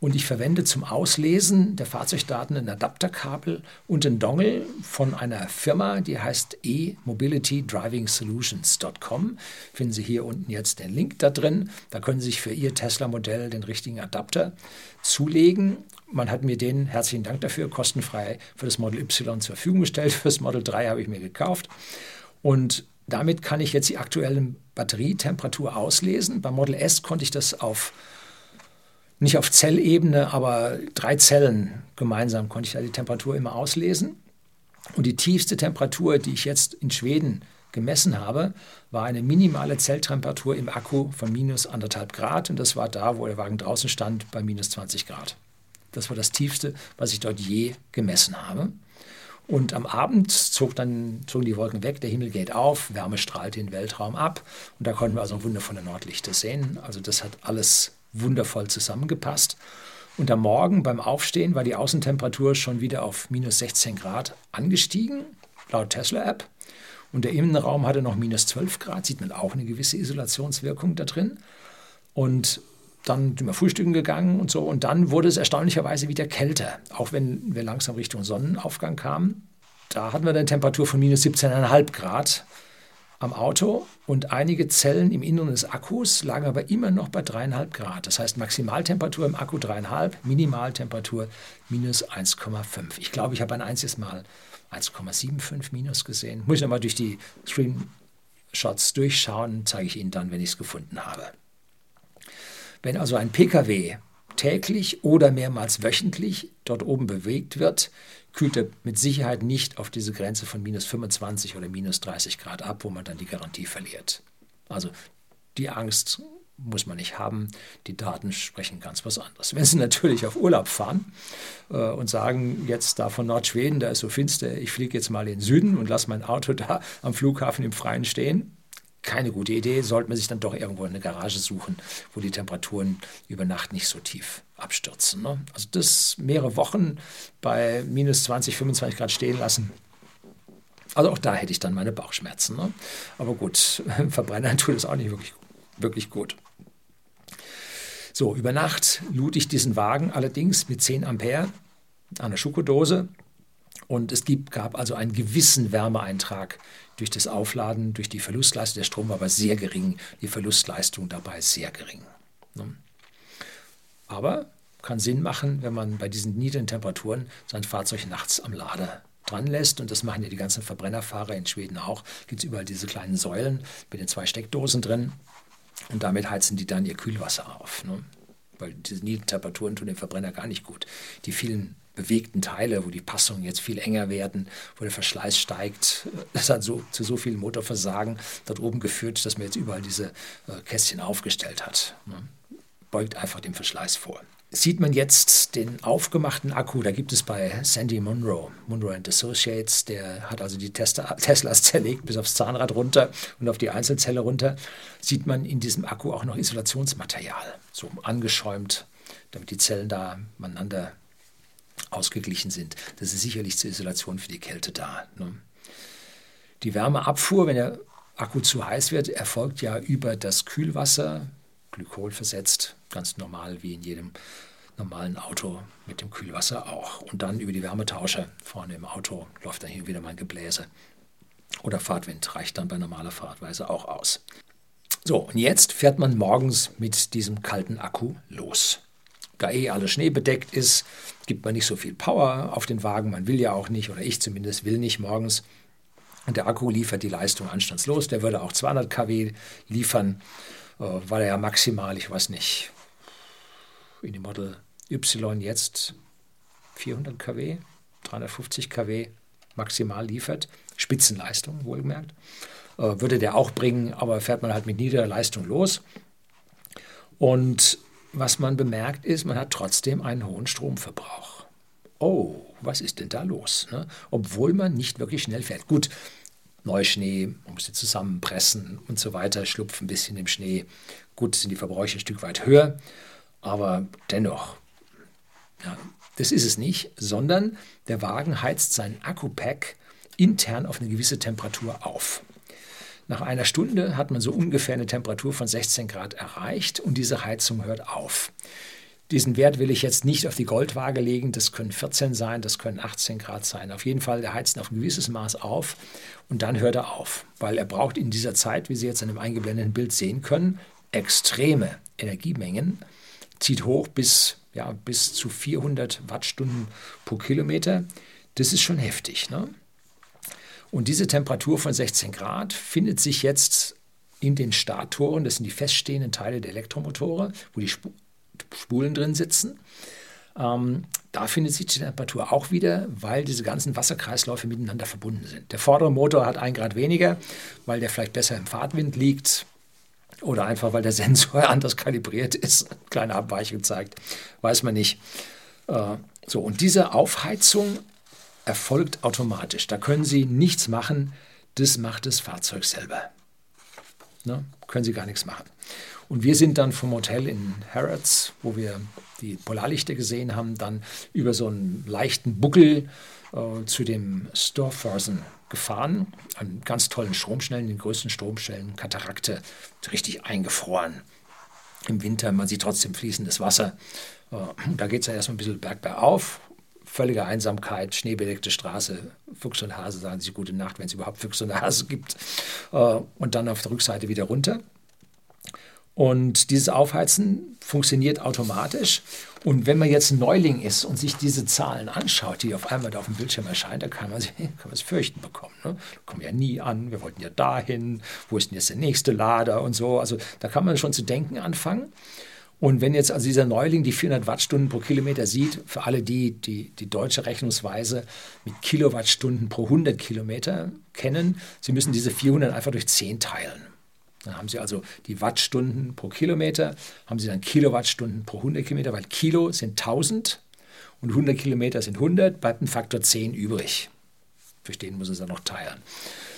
S1: Und ich verwende zum Auslesen der Fahrzeugdaten ein Adapterkabel und ein Dongle von einer Firma, die heißt e-mobilitydrivingsolutions.com. Finden Sie hier unten jetzt den Link da drin. Da können Sie sich für Ihr Tesla-Modell den richtigen Adapter zulegen. Man hat mir den, herzlichen Dank dafür, kostenfrei für das Model Y zur Verfügung gestellt. Für das Model 3 habe ich mir gekauft. Und damit kann ich jetzt die aktuelle Batterietemperatur auslesen. Beim Model S konnte ich das auf nicht auf Zellebene, aber drei Zellen gemeinsam konnte ich da die Temperatur immer auslesen. Und die tiefste Temperatur, die ich jetzt in Schweden gemessen habe, war eine minimale Zelltemperatur im Akku von minus anderthalb Grad. Und das war da, wo der Wagen draußen stand, bei minus 20 Grad. Das war das tiefste, was ich dort je gemessen habe. Und am Abend zog dann, zogen die Wolken weg, der Himmel geht auf, Wärme strahlte den Weltraum ab und da konnten wir also wundervolle Nordlichter sehen. Also das hat alles wundervoll zusammengepasst. Und am Morgen beim Aufstehen war die Außentemperatur schon wieder auf minus 16 Grad angestiegen, laut Tesla-App. Und der Innenraum hatte noch minus 12 Grad, sieht man auch eine gewisse Isolationswirkung da drin. Und dann sind wir frühstücken gegangen und so. Und dann wurde es erstaunlicherweise wieder kälter, auch wenn wir langsam Richtung Sonnenaufgang kamen. Da hatten wir eine Temperatur von minus 17,5 Grad am Auto und einige Zellen im Inneren des Akkus lagen aber immer noch bei 3,5 Grad. Das heißt Maximaltemperatur im Akku 3,5, Minimaltemperatur minus 1,5. Ich glaube, ich habe ein einziges Mal 1,75 minus gesehen. Muss ich nochmal durch die Screenshots durchschauen, zeige ich Ihnen dann, wenn ich es gefunden habe. Wenn also ein Pkw täglich oder mehrmals wöchentlich dort oben bewegt wird, kühlt er mit Sicherheit nicht auf diese Grenze von minus 25 oder minus 30 Grad ab, wo man dann die Garantie verliert. Also die Angst muss man nicht haben. Die Daten sprechen ganz was anderes. Wenn Sie natürlich auf Urlaub fahren äh, und sagen, jetzt da von Nordschweden, da ist so finster, ich fliege jetzt mal in den Süden und lasse mein Auto da am Flughafen im Freien stehen, keine gute Idee, sollte man sich dann doch irgendwo eine Garage suchen, wo die Temperaturen über Nacht nicht so tief abstürzen. Ne? Also das mehrere Wochen bei minus 20, 25 Grad stehen lassen. Also auch da hätte ich dann meine Bauchschmerzen. Ne? Aber gut, Verbrennern tut es auch nicht wirklich, wirklich gut. So, über Nacht lud ich diesen Wagen allerdings mit 10 Ampere an der Schokodose und es gibt, gab also einen gewissen Wärmeeintrag durch das Aufladen, durch die Verlustleistung. Der Strom war aber sehr gering, die Verlustleistung dabei sehr gering. Ne? Aber kann Sinn machen, wenn man bei diesen niedrigen Temperaturen sein Fahrzeug nachts am Lader dran lässt. Und das machen ja die ganzen Verbrennerfahrer in Schweden auch. Gibt es überall diese kleinen Säulen mit den zwei Steckdosen drin. Und damit heizen die dann ihr Kühlwasser auf. Ne? Weil diese niedrigen Temperaturen tun dem Verbrenner gar nicht gut. Die vielen bewegten Teile, wo die Passungen jetzt viel enger werden, wo der Verschleiß steigt. Das hat so, zu so viel Motorversagen dort oben geführt, dass man jetzt überall diese äh, Kästchen aufgestellt hat. Ne? Beugt einfach dem Verschleiß vor. Sieht man jetzt den aufgemachten Akku, da gibt es bei Sandy Munro, Munro Associates, der hat also die Tesla, Teslas zerlegt bis aufs Zahnrad runter und auf die Einzelzelle runter, sieht man in diesem Akku auch noch Isolationsmaterial, so angeschäumt, damit die Zellen da miteinander ausgeglichen sind. Das ist sicherlich zur Isolation für die Kälte da. Ne? Die Wärmeabfuhr, wenn der Akku zu heiß wird, erfolgt ja über das Kühlwasser, Glykol versetzt, ganz normal wie in jedem normalen Auto mit dem Kühlwasser auch. Und dann über die Wärmetauscher vorne im Auto läuft dann hier wieder mein Gebläse. Oder Fahrtwind reicht dann bei normaler Fahrtweise auch aus. So, und jetzt fährt man morgens mit diesem kalten Akku los da eh alles schneebedeckt ist, gibt man nicht so viel Power auf den Wagen. Man will ja auch nicht, oder ich zumindest will nicht morgens. Und der Akku liefert die Leistung anstandslos. Der würde auch 200 kW liefern, äh, weil er ja maximal, ich weiß nicht, in dem Model Y jetzt 400 kW, 350 kW maximal liefert. Spitzenleistung, wohlgemerkt. Äh, würde der auch bringen, aber fährt man halt mit niederer Leistung los. Und was man bemerkt ist, man hat trotzdem einen hohen Stromverbrauch. Oh, was ist denn da los? Ne? Obwohl man nicht wirklich schnell fährt. Gut, Neuschnee, man muss sie zusammenpressen und so weiter, schlupft ein bisschen im Schnee. Gut, sind die Verbräuche ein Stück weit höher, aber dennoch, ja, das ist es nicht, sondern der Wagen heizt sein Akkupack intern auf eine gewisse Temperatur auf. Nach einer Stunde hat man so ungefähr eine Temperatur von 16 Grad erreicht und diese Heizung hört auf. Diesen Wert will ich jetzt nicht auf die Goldwaage legen. Das können 14 sein, das können 18 Grad sein. Auf jeden Fall, der heizt auf ein gewisses Maß auf und dann hört er auf, weil er braucht in dieser Zeit, wie Sie jetzt in dem eingeblendeten Bild sehen können, extreme Energiemengen, zieht hoch bis, ja, bis zu 400 Wattstunden pro Kilometer. Das ist schon heftig. Ne? Und diese Temperatur von 16 Grad findet sich jetzt in den Starttoren, das sind die feststehenden Teile der Elektromotore, wo die Spulen drin sitzen. Ähm, da findet sich die Temperatur auch wieder, weil diese ganzen Wasserkreisläufe miteinander verbunden sind. Der vordere Motor hat ein Grad weniger, weil der vielleicht besser im Fahrtwind liegt oder einfach weil der Sensor anders kalibriert ist, kleine Abweichung zeigt, weiß man nicht. Äh, so, und diese Aufheizung erfolgt automatisch. Da können Sie nichts machen, das macht das Fahrzeug selber. Ne? Können Sie gar nichts machen. Und wir sind dann vom Hotel in Harrods, wo wir die Polarlichter gesehen haben, dann über so einen leichten Buckel äh, zu dem Storforsen gefahren, an ganz tollen Stromschnellen, den größten Stromschnellen, Katarakte, richtig eingefroren. Im Winter, man sieht trotzdem fließendes Wasser. Äh, da geht es ja erstmal ein bisschen bergauf, völlige Einsamkeit, schneebedeckte Straße, Fuchs und Hase sagen sich gute Nacht, wenn es überhaupt Fuchs und Hase gibt. Äh, und dann auf der Rückseite wieder runter. Und dieses Aufheizen funktioniert automatisch. Und wenn man jetzt ein Neuling ist und sich diese Zahlen anschaut, die auf einmal da auf dem Bildschirm erscheinen, da kann man, sich, kann man es fürchten bekommen. Ne? Da kommen ja nie an, wir wollten ja dahin, wo ist denn jetzt der nächste Lader und so. Also da kann man schon zu denken anfangen. Und wenn jetzt also dieser Neuling die 400 Wattstunden pro Kilometer sieht, für alle die, die die deutsche Rechnungsweise mit Kilowattstunden pro 100 Kilometer kennen, sie müssen diese 400 einfach durch 10 teilen. Dann haben Sie also die Wattstunden pro Kilometer, haben Sie dann Kilowattstunden pro 100 Kilometer, weil Kilo sind 1000 und 100 Kilometer sind 100, bleibt ein Faktor 10 übrig. Verstehen muss es dann noch teilen.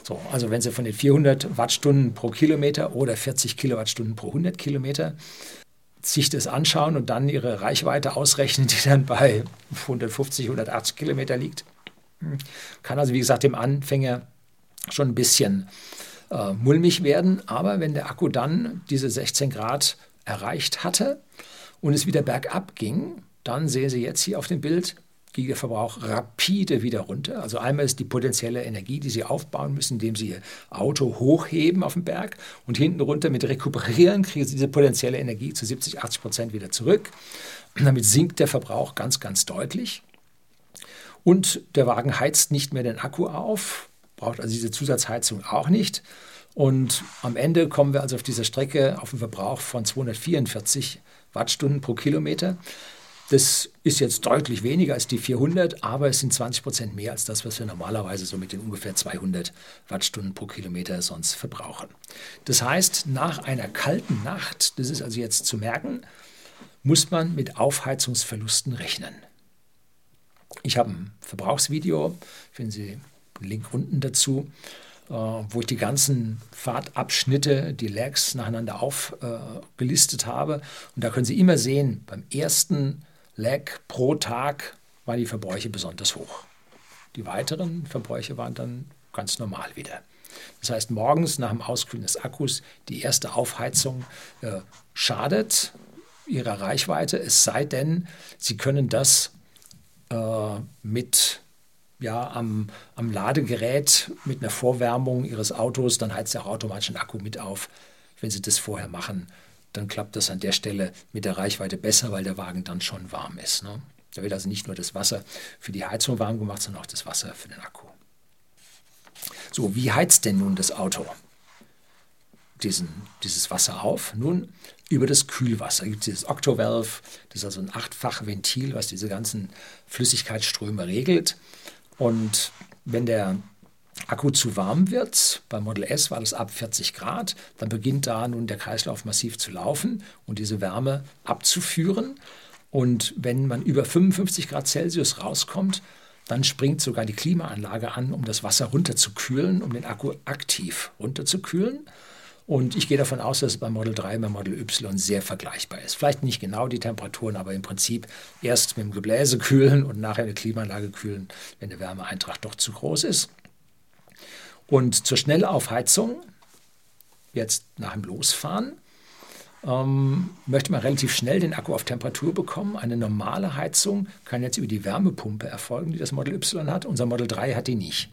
S1: So, also wenn Sie von den 400 Wattstunden pro Kilometer oder 40 Kilowattstunden pro 100 Kilometer sich das anschauen und dann ihre Reichweite ausrechnen, die dann bei 150, 180 Kilometer liegt, kann also wie gesagt dem Anfänger schon ein bisschen äh, mulmig werden. Aber wenn der Akku dann diese 16 Grad erreicht hatte und es wieder bergab ging, dann sehen Sie jetzt hier auf dem Bild, ging der Verbrauch rapide wieder runter. Also einmal ist die potenzielle Energie, die Sie aufbauen müssen, indem Sie Ihr Auto hochheben auf dem Berg und hinten runter mit Rekuperieren kriegen Sie diese potenzielle Energie zu 70, 80 Prozent wieder zurück. Und damit sinkt der Verbrauch ganz, ganz deutlich. Und der Wagen heizt nicht mehr den Akku auf, braucht also diese Zusatzheizung auch nicht. Und am Ende kommen wir also auf dieser Strecke auf einen Verbrauch von 244 Wattstunden pro Kilometer. Das ist jetzt deutlich weniger als die 400, aber es sind 20 Prozent mehr als das, was wir normalerweise so mit den ungefähr 200 Wattstunden pro Kilometer sonst verbrauchen. Das heißt, nach einer kalten Nacht, das ist also jetzt zu merken, muss man mit Aufheizungsverlusten rechnen. Ich habe ein Verbrauchsvideo, finden Sie einen Link unten dazu, äh, wo ich die ganzen Fahrtabschnitte, die Lags nacheinander aufgelistet habe. Und da können Sie immer sehen, beim ersten Lag pro Tag waren die Verbräuche besonders hoch. Die weiteren Verbräuche waren dann ganz normal wieder. Das heißt, morgens nach dem Auskühlen des Akkus die erste Aufheizung äh, schadet ihrer Reichweite, es sei denn, Sie können das äh, mit ja, am, am Ladegerät mit einer Vorwärmung Ihres Autos, dann heizt er automatisch den Akku mit auf. Wenn Sie das vorher machen, dann klappt das an der Stelle mit der Reichweite besser, weil der Wagen dann schon warm ist. Ne? Da wird also nicht nur das Wasser für die Heizung warm gemacht, sondern auch das Wasser für den Akku. So, wie heizt denn nun das Auto diesen, dieses Wasser auf? Nun, über das Kühlwasser. Da gibt es dieses Octovalve, das ist also ein achtfach Ventil, was diese ganzen Flüssigkeitsströme regelt. Und wenn der Akku zu warm wird, beim Model S war das ab 40 Grad, dann beginnt da nun der Kreislauf massiv zu laufen und diese Wärme abzuführen. Und wenn man über 55 Grad Celsius rauskommt, dann springt sogar die Klimaanlage an, um das Wasser runterzukühlen, um den Akku aktiv runterzukühlen. Und ich gehe davon aus, dass es beim Model 3 und beim Model Y sehr vergleichbar ist. Vielleicht nicht genau die Temperaturen, aber im Prinzip erst mit dem Gebläse kühlen und nachher eine Klimaanlage kühlen, wenn der Wärmeeintrag doch zu groß ist. Und zur Schnellaufheizung, jetzt nach dem Losfahren, ähm, möchte man relativ schnell den Akku auf Temperatur bekommen. Eine normale Heizung kann jetzt über die Wärmepumpe erfolgen, die das Model Y hat. Unser Model 3 hat die nicht.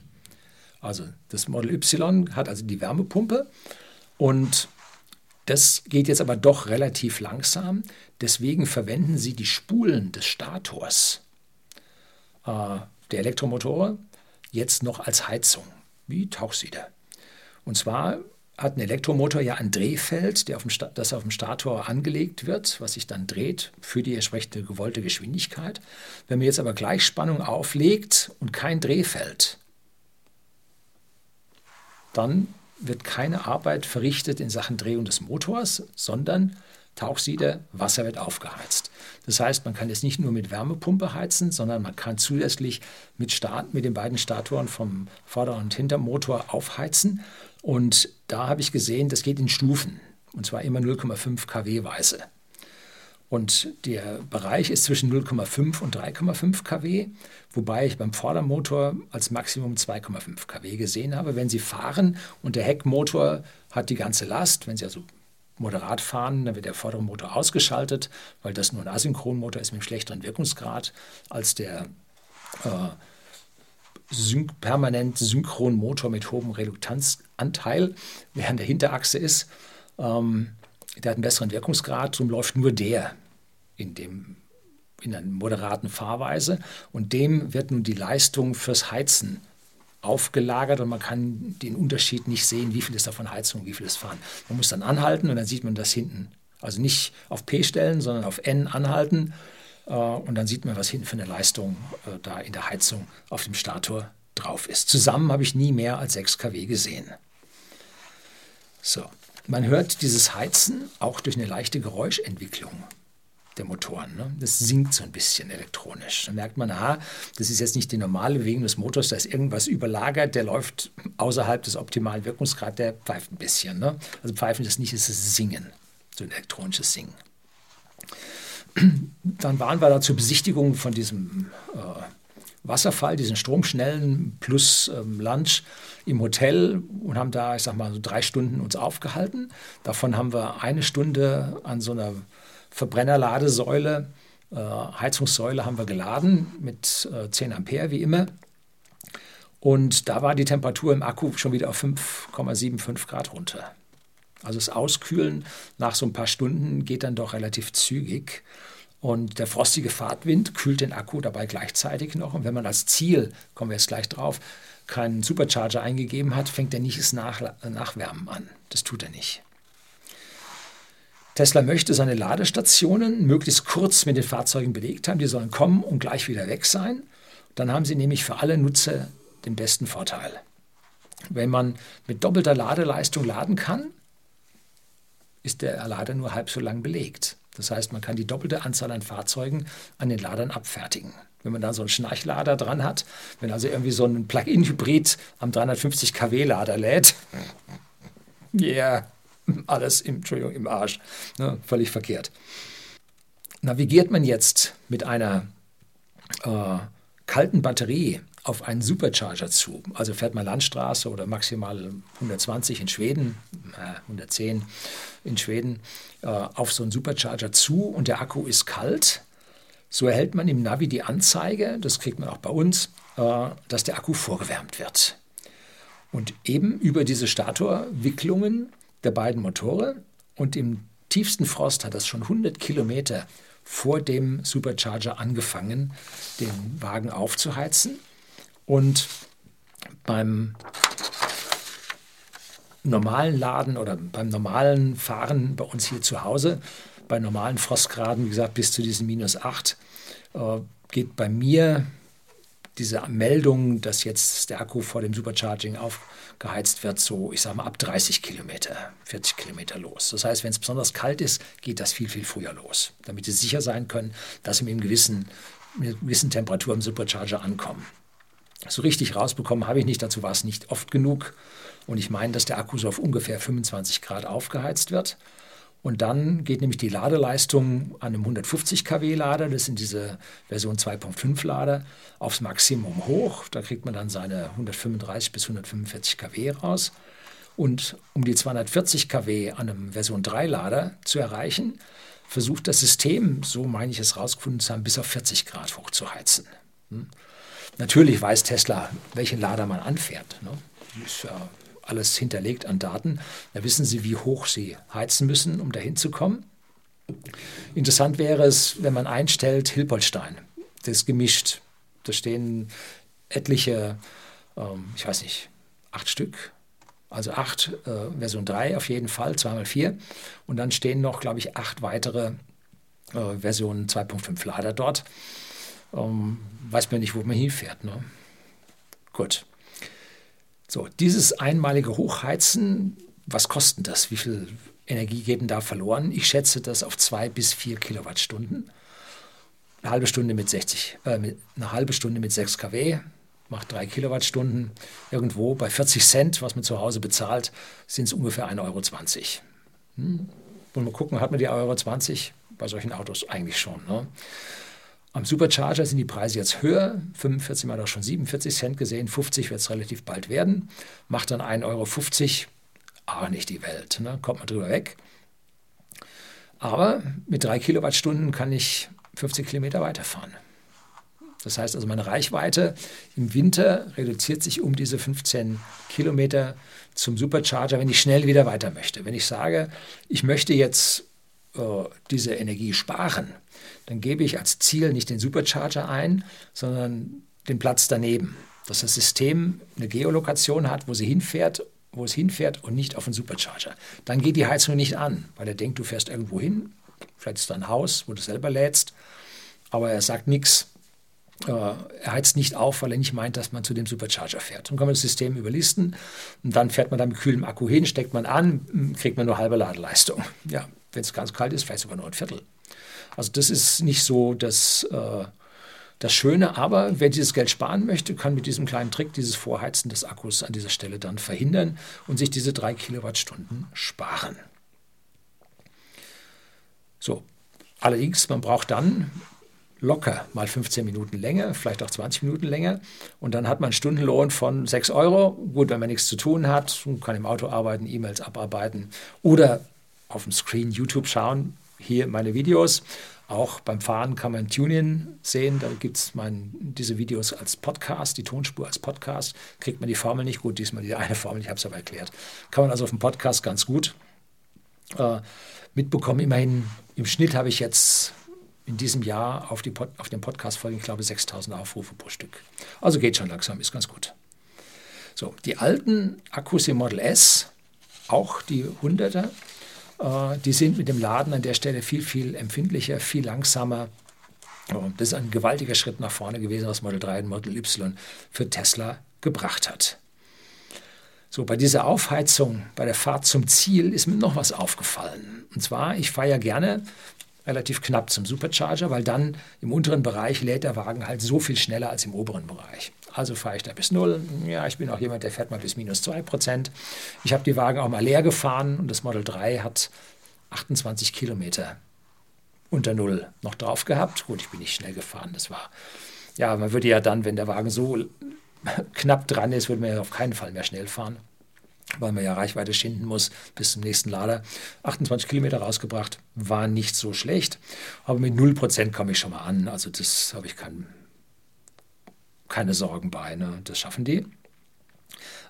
S1: Also das Model Y hat also die Wärmepumpe und das geht jetzt aber doch relativ langsam. Deswegen verwenden Sie die Spulen des Stators äh, der Elektromotoren jetzt noch als Heizung, wie Tauchsieder. Und zwar hat ein Elektromotor ja ein Drehfeld, der auf dem das auf dem Stator angelegt wird, was sich dann dreht für die entsprechende gewollte Geschwindigkeit. Wenn man jetzt aber Gleichspannung auflegt und kein Drehfeld, dann wird keine Arbeit verrichtet in Sachen Drehung des Motors, sondern Tauchsieder, Wasser wird aufgeheizt. Das heißt, man kann jetzt nicht nur mit Wärmepumpe heizen, sondern man kann zusätzlich mit, Start, mit den beiden Statoren vom Vorder- und Hintermotor aufheizen. Und da habe ich gesehen, das geht in Stufen. Und zwar immer 0,5 kW weise. Und der Bereich ist zwischen 0,5 und 3,5 kW, wobei ich beim Vordermotor als Maximum 2,5 kW gesehen habe. Wenn Sie fahren und der Heckmotor hat die ganze Last, wenn Sie also moderat fahren, dann wird der vordere Motor ausgeschaltet, weil das nur ein Asynchronmotor ist mit einem schlechteren Wirkungsgrad als der äh, syn permanent synchronen Motor mit hohem Reduktanzanteil, während der Hinterachse ist. Ähm, der hat einen besseren Wirkungsgrad, darum läuft nur der in, dem, in einer moderaten Fahrweise und dem wird nun die Leistung fürs Heizen aufgelagert und man kann den Unterschied nicht sehen, wie viel ist davon Heizung, wie viel ist Fahren. Man muss dann anhalten und dann sieht man das hinten. Also nicht auf P stellen, sondern auf N anhalten äh, und dann sieht man, was hinten für eine Leistung äh, da in der Heizung auf dem Stator drauf ist. Zusammen habe ich nie mehr als 6 kW gesehen. So, man hört dieses Heizen auch durch eine leichte Geräuschentwicklung der Motoren. Ne? Das sinkt so ein bisschen elektronisch. Da merkt man, aha, das ist jetzt nicht die normale Bewegung des Motors, da ist irgendwas überlagert, der läuft außerhalb des optimalen Wirkungsgrads, der pfeift ein bisschen. Ne? Also pfeifen ist nicht, ist es Singen, so ein elektronisches Singen. Dann waren wir da zur Besichtigung von diesem äh, Wasserfall, diesen stromschnellen plus ähm, Lunch im Hotel und haben da, ich sag mal, so drei Stunden uns aufgehalten. Davon haben wir eine Stunde an so einer Verbrennerladesäule, äh, Heizungssäule haben wir geladen mit äh, 10 Ampere wie immer. Und da war die Temperatur im Akku schon wieder auf 5,75 Grad runter. Also das Auskühlen nach so ein paar Stunden geht dann doch relativ zügig. Und der frostige Fahrtwind kühlt den Akku dabei gleichzeitig noch. Und wenn man als Ziel, kommen wir jetzt gleich drauf, keinen Supercharger eingegeben hat, fängt er nicht das Nach Nachwärmen an. Das tut er nicht. Tesla möchte seine Ladestationen möglichst kurz mit den Fahrzeugen belegt haben. Die sollen kommen und gleich wieder weg sein. Dann haben sie nämlich für alle Nutzer den besten Vorteil. Wenn man mit doppelter Ladeleistung laden kann, ist der Lader nur halb so lang belegt. Das heißt, man kann die doppelte Anzahl an Fahrzeugen an den Ladern abfertigen. Wenn man da so einen Schnarchlader dran hat, wenn also irgendwie so ein Plug-in-Hybrid am 350 kW-Lader lädt, ja, yeah, alles im, Entschuldigung, im Arsch. Ne, völlig verkehrt. Navigiert man jetzt mit einer äh, kalten Batterie auf einen Supercharger zu, also fährt man Landstraße oder maximal 120 in Schweden, äh, 110 in Schweden, äh, auf so einen Supercharger zu und der Akku ist kalt, so erhält man im Navi die Anzeige, das kriegt man auch bei uns, äh, dass der Akku vorgewärmt wird. Und eben über diese Statorwicklungen der beiden Motore und im tiefsten Frost hat das schon 100 Kilometer vor dem Supercharger angefangen, den Wagen aufzuheizen. Und beim normalen Laden oder beim normalen Fahren bei uns hier zu Hause, bei normalen Frostgraden, wie gesagt, bis zu diesen minus 8, äh, geht bei mir diese Meldung, dass jetzt der Akku vor dem Supercharging aufgeheizt wird, so, ich sage mal, ab 30 Kilometer, 40 Kilometer los. Das heißt, wenn es besonders kalt ist, geht das viel, viel früher los, damit Sie sicher sein können, dass Sie mit, einem gewissen, mit einer gewissen Temperatur am Supercharger ankommen. So richtig rausbekommen habe ich nicht, dazu war es nicht oft genug. Und ich meine, dass der Akku so auf ungefähr 25 Grad aufgeheizt wird. Und dann geht nämlich die Ladeleistung an einem 150 kW Lader, das sind diese Version 2.5 Lader, aufs Maximum hoch. Da kriegt man dann seine 135 bis 145 kW raus. Und um die 240 kW an einem Version 3 Lader zu erreichen, versucht das System, so meine ich es rausgefunden zu haben, bis auf 40 Grad hochzuheizen. Hm? Natürlich weiß Tesla, welchen Lader man anfährt. Ne? Ist ja alles hinterlegt an Daten. Da wissen Sie, wie hoch Sie heizen müssen, um dahin zu kommen. Interessant wäre es, wenn man einstellt Hilpolstein. Das ist gemischt. Da stehen etliche, ähm, ich weiß nicht, acht Stück. Also acht, äh, Version 3 auf jeden Fall, zweimal vier. Und dann stehen noch, glaube ich, acht weitere äh, Versionen 2.5 Lader dort. Ähm, weiß man nicht, wo man hinfährt. Ne? Gut. So, dieses einmalige Hochheizen, was kostet das? Wie viel Energie geht denn da verloren? Ich schätze das auf zwei bis vier Kilowattstunden. Eine halbe Stunde mit 60, äh, eine halbe Stunde mit 6 kW macht drei Kilowattstunden. Irgendwo bei 40 Cent, was man zu Hause bezahlt, sind es ungefähr 1,20 Euro. Hm. Wollen wir gucken, hat man die 1,20 Euro bei solchen Autos eigentlich schon. Ne? Am Supercharger sind die Preise jetzt höher. 45 mal doch schon 47 Cent gesehen. 50 wird es relativ bald werden. Macht dann 1,50 Euro. Aber nicht die Welt. Ne? Kommt man drüber weg. Aber mit drei Kilowattstunden kann ich 50 Kilometer weiterfahren. Das heißt also, meine Reichweite im Winter reduziert sich um diese 15 Kilometer zum Supercharger, wenn ich schnell wieder weiter möchte. Wenn ich sage, ich möchte jetzt diese Energie sparen, dann gebe ich als Ziel nicht den Supercharger ein, sondern den Platz daneben. Dass das System eine Geolokation hat, wo sie hinfährt, wo es hinfährt und nicht auf den Supercharger. Dann geht die Heizung nicht an, weil er denkt, du fährst irgendwo hin, vielleicht ist da ein Haus, wo du selber lädst, aber er sagt nichts äh, er heizt nicht auf, weil er nicht meint, dass man zu dem Supercharger fährt. Dann kann man das System überlisten und dann fährt man da mit kühlem Akku hin, steckt man an, kriegt man nur halbe Ladeleistung. Ja, wenn es ganz kalt ist, vielleicht sogar nur ein Viertel. Also das ist nicht so das, äh, das Schöne, aber wer dieses Geld sparen möchte, kann mit diesem kleinen Trick dieses Vorheizen des Akkus an dieser Stelle dann verhindern und sich diese drei Kilowattstunden sparen. So, allerdings, man braucht dann locker mal 15 Minuten länger, vielleicht auch 20 Minuten länger. Und dann hat man einen Stundenlohn von 6 Euro. Gut, wenn man nichts zu tun hat, kann im Auto arbeiten, E-Mails abarbeiten oder auf dem Screen YouTube schauen. Hier meine Videos. Auch beim Fahren kann man Tuning sehen. Da gibt es diese Videos als Podcast, die Tonspur als Podcast. Kriegt man die Formel nicht gut, diesmal die eine Formel, ich habe es aber erklärt. Kann man also auf dem Podcast ganz gut äh, mitbekommen. Immerhin im Schnitt habe ich jetzt in diesem Jahr auf, die Pod, auf den Podcast-Folgen, ich glaube, 6000 Aufrufe pro Stück. Also geht schon langsam, ist ganz gut. So, die alten Akkus im Model S, auch die 100er, äh, die sind mit dem Laden an der Stelle viel, viel empfindlicher, viel langsamer. Das ist ein gewaltiger Schritt nach vorne gewesen, was Model 3 und Model Y für Tesla gebracht hat. So, bei dieser Aufheizung, bei der Fahrt zum Ziel ist mir noch was aufgefallen. Und zwar, ich fahre ja gerne relativ knapp zum Supercharger, weil dann im unteren Bereich lädt der Wagen halt so viel schneller als im oberen Bereich. Also fahre ich da bis null. Ja, ich bin auch jemand, der fährt mal bis minus 2 Prozent. Ich habe die Wagen auch mal leer gefahren und das Model 3 hat 28 Kilometer unter null noch drauf gehabt. Gut, ich bin nicht schnell gefahren. Das war, ja, man würde ja dann, wenn der Wagen so knapp dran ist, würde man ja auf keinen Fall mehr schnell fahren weil man ja Reichweite schinden muss bis zum nächsten Lader. 28 Kilometer rausgebracht, war nicht so schlecht, aber mit 0% komme ich schon mal an. Also das habe ich kein, keine Sorgen bei. Ne? Das schaffen die.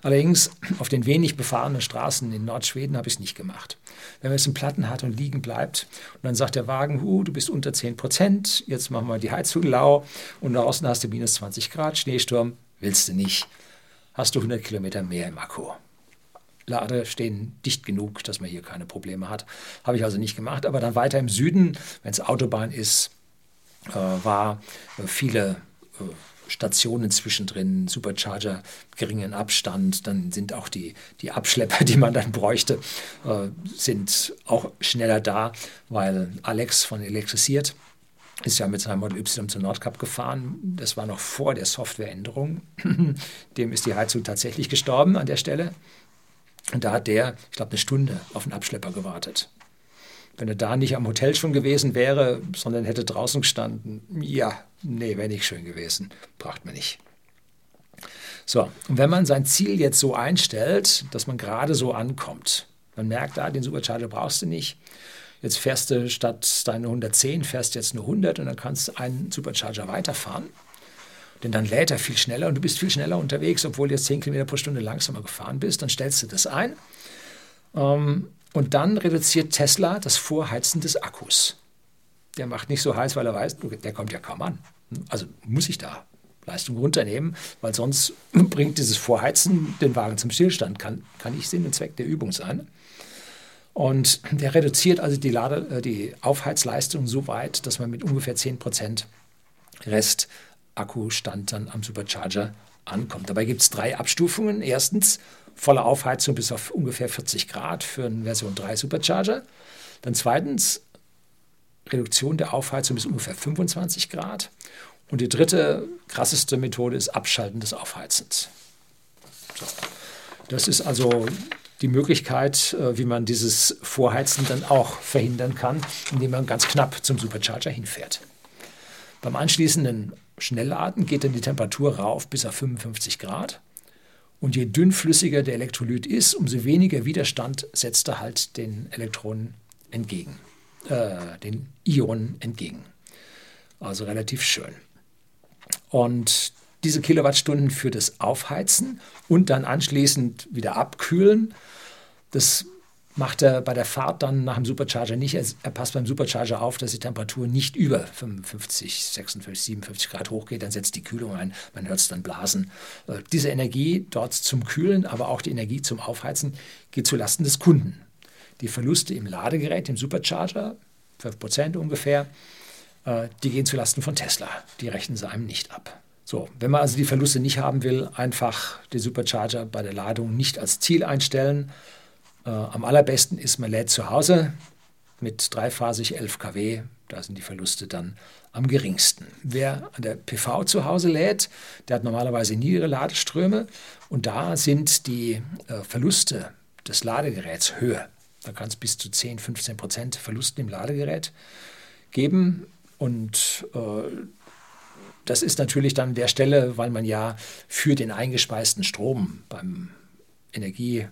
S1: Allerdings auf den wenig befahrenen Straßen in Nordschweden habe ich es nicht gemacht. Wenn man es in Platten hat und liegen bleibt und dann sagt der Wagen, uh, du bist unter 10 Prozent, jetzt machen wir die Heizung lau und draußen hast du minus 20 Grad, Schneesturm, willst du nicht, hast du 100 Kilometer mehr im Akku. Ladestehen dicht genug, dass man hier keine Probleme hat. Habe ich also nicht gemacht. Aber dann weiter im Süden, wenn es Autobahn ist, äh, war äh, viele äh, Stationen zwischendrin, Supercharger, geringen Abstand, dann sind auch die, die Abschlepper, die man dann bräuchte, äh, sind auch schneller da, weil Alex von Elektrisiert ist ja mit seinem Model Y zum Nordkap gefahren. Das war noch vor der Softwareänderung. Dem ist die Heizung tatsächlich gestorben an der Stelle. Und da hat der, ich glaube, eine Stunde auf den Abschlepper gewartet. Wenn er da nicht am Hotel schon gewesen wäre, sondern hätte draußen gestanden, ja, nee, wäre nicht schön gewesen. Braucht man nicht. So, und wenn man sein Ziel jetzt so einstellt, dass man gerade so ankommt, man merkt, da, ah, den Supercharger brauchst du nicht. Jetzt fährst du statt deine 110, fährst jetzt nur 100 und dann kannst du einen Supercharger weiterfahren. Denn dann lädt er viel schneller und du bist viel schneller unterwegs, obwohl du jetzt 10 Kilometer pro Stunde langsamer gefahren bist. Dann stellst du das ein. Ähm, und dann reduziert Tesla das Vorheizen des Akkus. Der macht nicht so heiß, weil er weiß, der kommt ja kaum an. Also muss ich da Leistung runternehmen, weil sonst bringt dieses Vorheizen den Wagen zum Stillstand. Kann, kann nicht Sinn und Zweck der Übung sein. Und der reduziert also die, Lade, äh, die Aufheizleistung so weit, dass man mit ungefähr 10% Rest Akkustand dann am Supercharger ankommt. Dabei gibt es drei Abstufungen. Erstens volle Aufheizung bis auf ungefähr 40 Grad für einen Version 3 Supercharger. Dann zweitens Reduktion der Aufheizung bis ungefähr 25 Grad. Und die dritte, krasseste Methode ist Abschalten des Aufheizens. So. Das ist also die Möglichkeit, äh, wie man dieses Vorheizen dann auch verhindern kann, indem man ganz knapp zum Supercharger hinfährt. Beim anschließenden Schnellladen geht dann die Temperatur rauf bis auf 55 Grad. Und je dünnflüssiger der Elektrolyt ist, umso weniger Widerstand setzt er halt den Elektronen entgegen, äh, den Ionen entgegen. Also relativ schön. Und diese Kilowattstunden für das Aufheizen und dann anschließend wieder abkühlen, das macht er bei der Fahrt dann nach dem Supercharger nicht. Er passt beim Supercharger auf, dass die Temperatur nicht über 55, 56, 57 Grad hochgeht. Dann setzt die Kühlung ein. Man hört es dann blasen. Äh, diese Energie dort zum Kühlen, aber auch die Energie zum Aufheizen geht zulasten des Kunden. Die Verluste im Ladegerät, im Supercharger, 5% ungefähr, äh, die gehen zulasten von Tesla. Die rechnen sie einem nicht ab. So, wenn man also die Verluste nicht haben will, einfach den Supercharger bei der Ladung nicht als Ziel einstellen. Äh, am allerbesten ist, man lädt zu Hause mit dreiphasig 11 kW. Da sind die Verluste dann am geringsten. Wer an der PV zu Hause lädt, der hat normalerweise niedere Ladeströme und da sind die äh, Verluste des Ladegeräts höher. Da kann es bis zu 10, 15 Prozent Verlusten im Ladegerät geben. Und äh, das ist natürlich dann der Stelle, weil man ja für den eingespeisten Strom beim Energie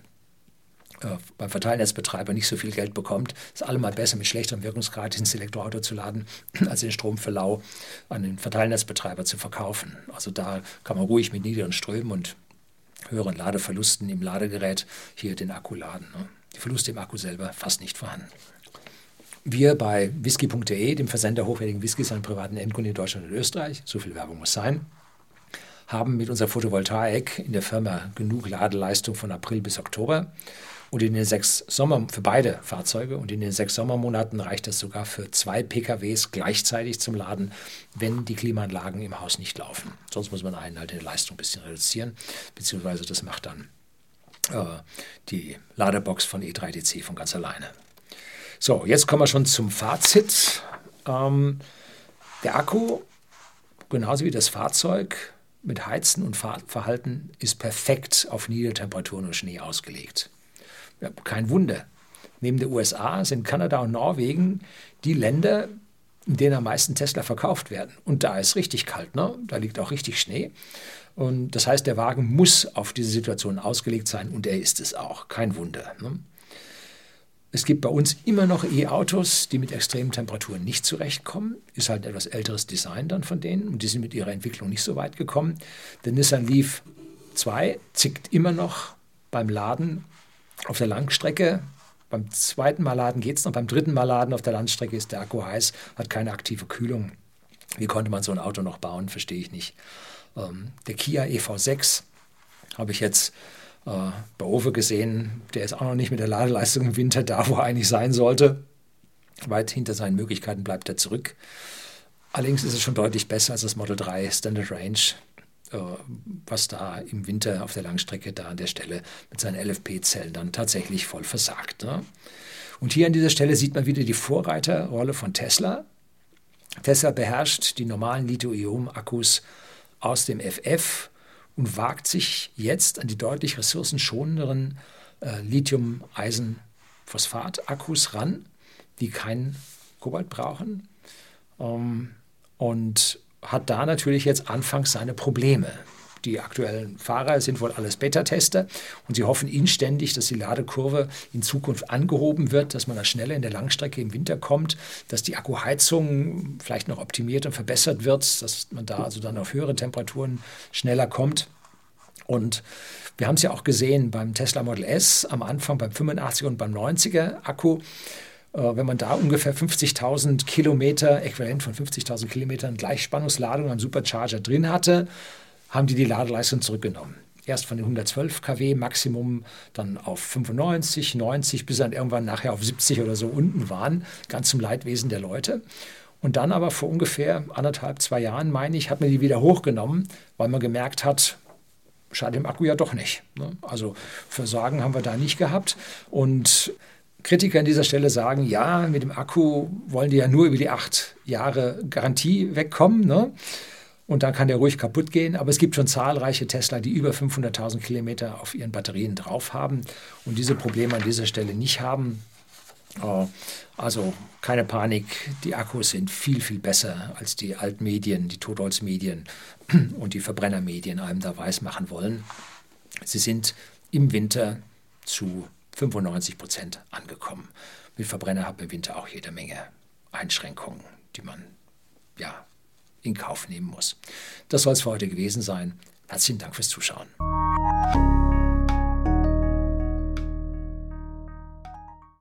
S1: beim Verteilnetzbetreiber nicht so viel Geld bekommt, ist allemal besser mit schlechterem Wirkungsgrad ins Elektroauto zu laden, als den Strom für lau an den Verteilnetzbetreiber zu verkaufen. Also da kann man ruhig mit niedrigen Strömen und höheren Ladeverlusten im Ladegerät hier den Akku laden. Ne? Die Verluste im Akku selber fast nicht vorhanden. Wir bei whisky.de, dem Versender hochwertigen Whiskys an privaten Endkunden in Deutschland und Österreich, so viel Werbung muss sein, haben mit unserer Photovoltaik in der Firma genug Ladeleistung von April bis Oktober. Und in den sechs Sommer, für beide Fahrzeuge und in den sechs Sommermonaten reicht das sogar für zwei PKWs gleichzeitig zum Laden, wenn die Klimaanlagen im Haus nicht laufen. Sonst muss man einen halt in Leistung ein bisschen reduzieren, beziehungsweise das macht dann äh, die Ladebox von E3DC von ganz alleine. So, jetzt kommen wir schon zum Fazit. Ähm, der Akku, genauso wie das Fahrzeug, mit Heizen und Fahrverhalten ist perfekt auf Niedertemperaturen und Schnee ausgelegt. Kein Wunder. Neben den USA sind Kanada und Norwegen die Länder, in denen am meisten Tesla verkauft werden. Und da ist richtig kalt, ne? da liegt auch richtig Schnee. Und das heißt, der Wagen muss auf diese Situation ausgelegt sein und er ist es auch. Kein Wunder. Ne? Es gibt bei uns immer noch E-Autos, die mit extremen Temperaturen nicht zurechtkommen. Ist halt ein etwas älteres Design dann von denen und die sind mit ihrer Entwicklung nicht so weit gekommen. Der Nissan Leaf 2 zickt immer noch beim Laden auf der Langstrecke. Beim zweiten Mal laden geht es noch, beim dritten Mal laden auf der Landstrecke ist der Akku heiß, hat keine aktive Kühlung. Wie konnte man so ein Auto noch bauen, verstehe ich nicht. Ähm, der Kia EV6 habe ich jetzt äh, bei Owe gesehen, der ist auch noch nicht mit der Ladeleistung im Winter da, wo er eigentlich sein sollte. Weit hinter seinen Möglichkeiten bleibt er zurück. Allerdings ist es schon deutlich besser als das Model 3 Standard Range, was da im Winter auf der Langstrecke da an der Stelle mit seinen LFP-Zellen dann tatsächlich voll versagt. Ne? Und hier an dieser Stelle sieht man wieder die Vorreiterrolle von Tesla. Tesla beherrscht die normalen Lithium-Ionen-Akkus aus dem FF und wagt sich jetzt an die deutlich ressourcenschonenderen äh, Lithium-Eisen-Phosphat-Akkus ran, die kein Kobalt brauchen. Ähm, und hat da natürlich jetzt anfangs seine Probleme. Die aktuellen Fahrer sind wohl alles Beta-Tester und sie hoffen inständig, dass die Ladekurve in Zukunft angehoben wird, dass man da schneller in der Langstrecke im Winter kommt, dass die Akkuheizung vielleicht noch optimiert und verbessert wird, dass man da also dann auf höhere Temperaturen schneller kommt. Und wir haben es ja auch gesehen beim Tesla Model S am Anfang beim 85er und beim 90er Akku. Äh, wenn man da ungefähr 50.000 Kilometer, äquivalent von 50.000 Kilometern Gleichspannungsladung am Supercharger drin hatte, haben die die Ladeleistung zurückgenommen. Erst von den 112 kW Maximum dann auf 95, 90, bis dann irgendwann nachher auf 70 oder so unten waren, ganz zum Leidwesen der Leute. Und dann aber vor ungefähr anderthalb, zwei Jahren, meine ich, hat man die wieder hochgenommen, weil man gemerkt hat, schadet dem Akku ja doch nicht. Ne? Also Versagen haben wir da nicht gehabt. Und Kritiker an dieser Stelle sagen, ja, mit dem Akku wollen die ja nur über die acht Jahre Garantie wegkommen. Ne? Und dann kann der ruhig kaputt gehen. Aber es gibt schon zahlreiche Tesla, die über 500.000 Kilometer auf ihren Batterien drauf haben und diese Probleme an dieser Stelle nicht haben. Äh, also keine Panik, die Akkus sind viel, viel besser als die Altmedien, die Totholzmedien und die Verbrennermedien einem da weismachen wollen. Sie sind im Winter zu 95 Prozent angekommen. Mit Verbrenner hat man im Winter auch jede Menge Einschränkungen, die man ja in Kauf nehmen muss. Das soll es für heute gewesen sein. Herzlichen Dank fürs Zuschauen.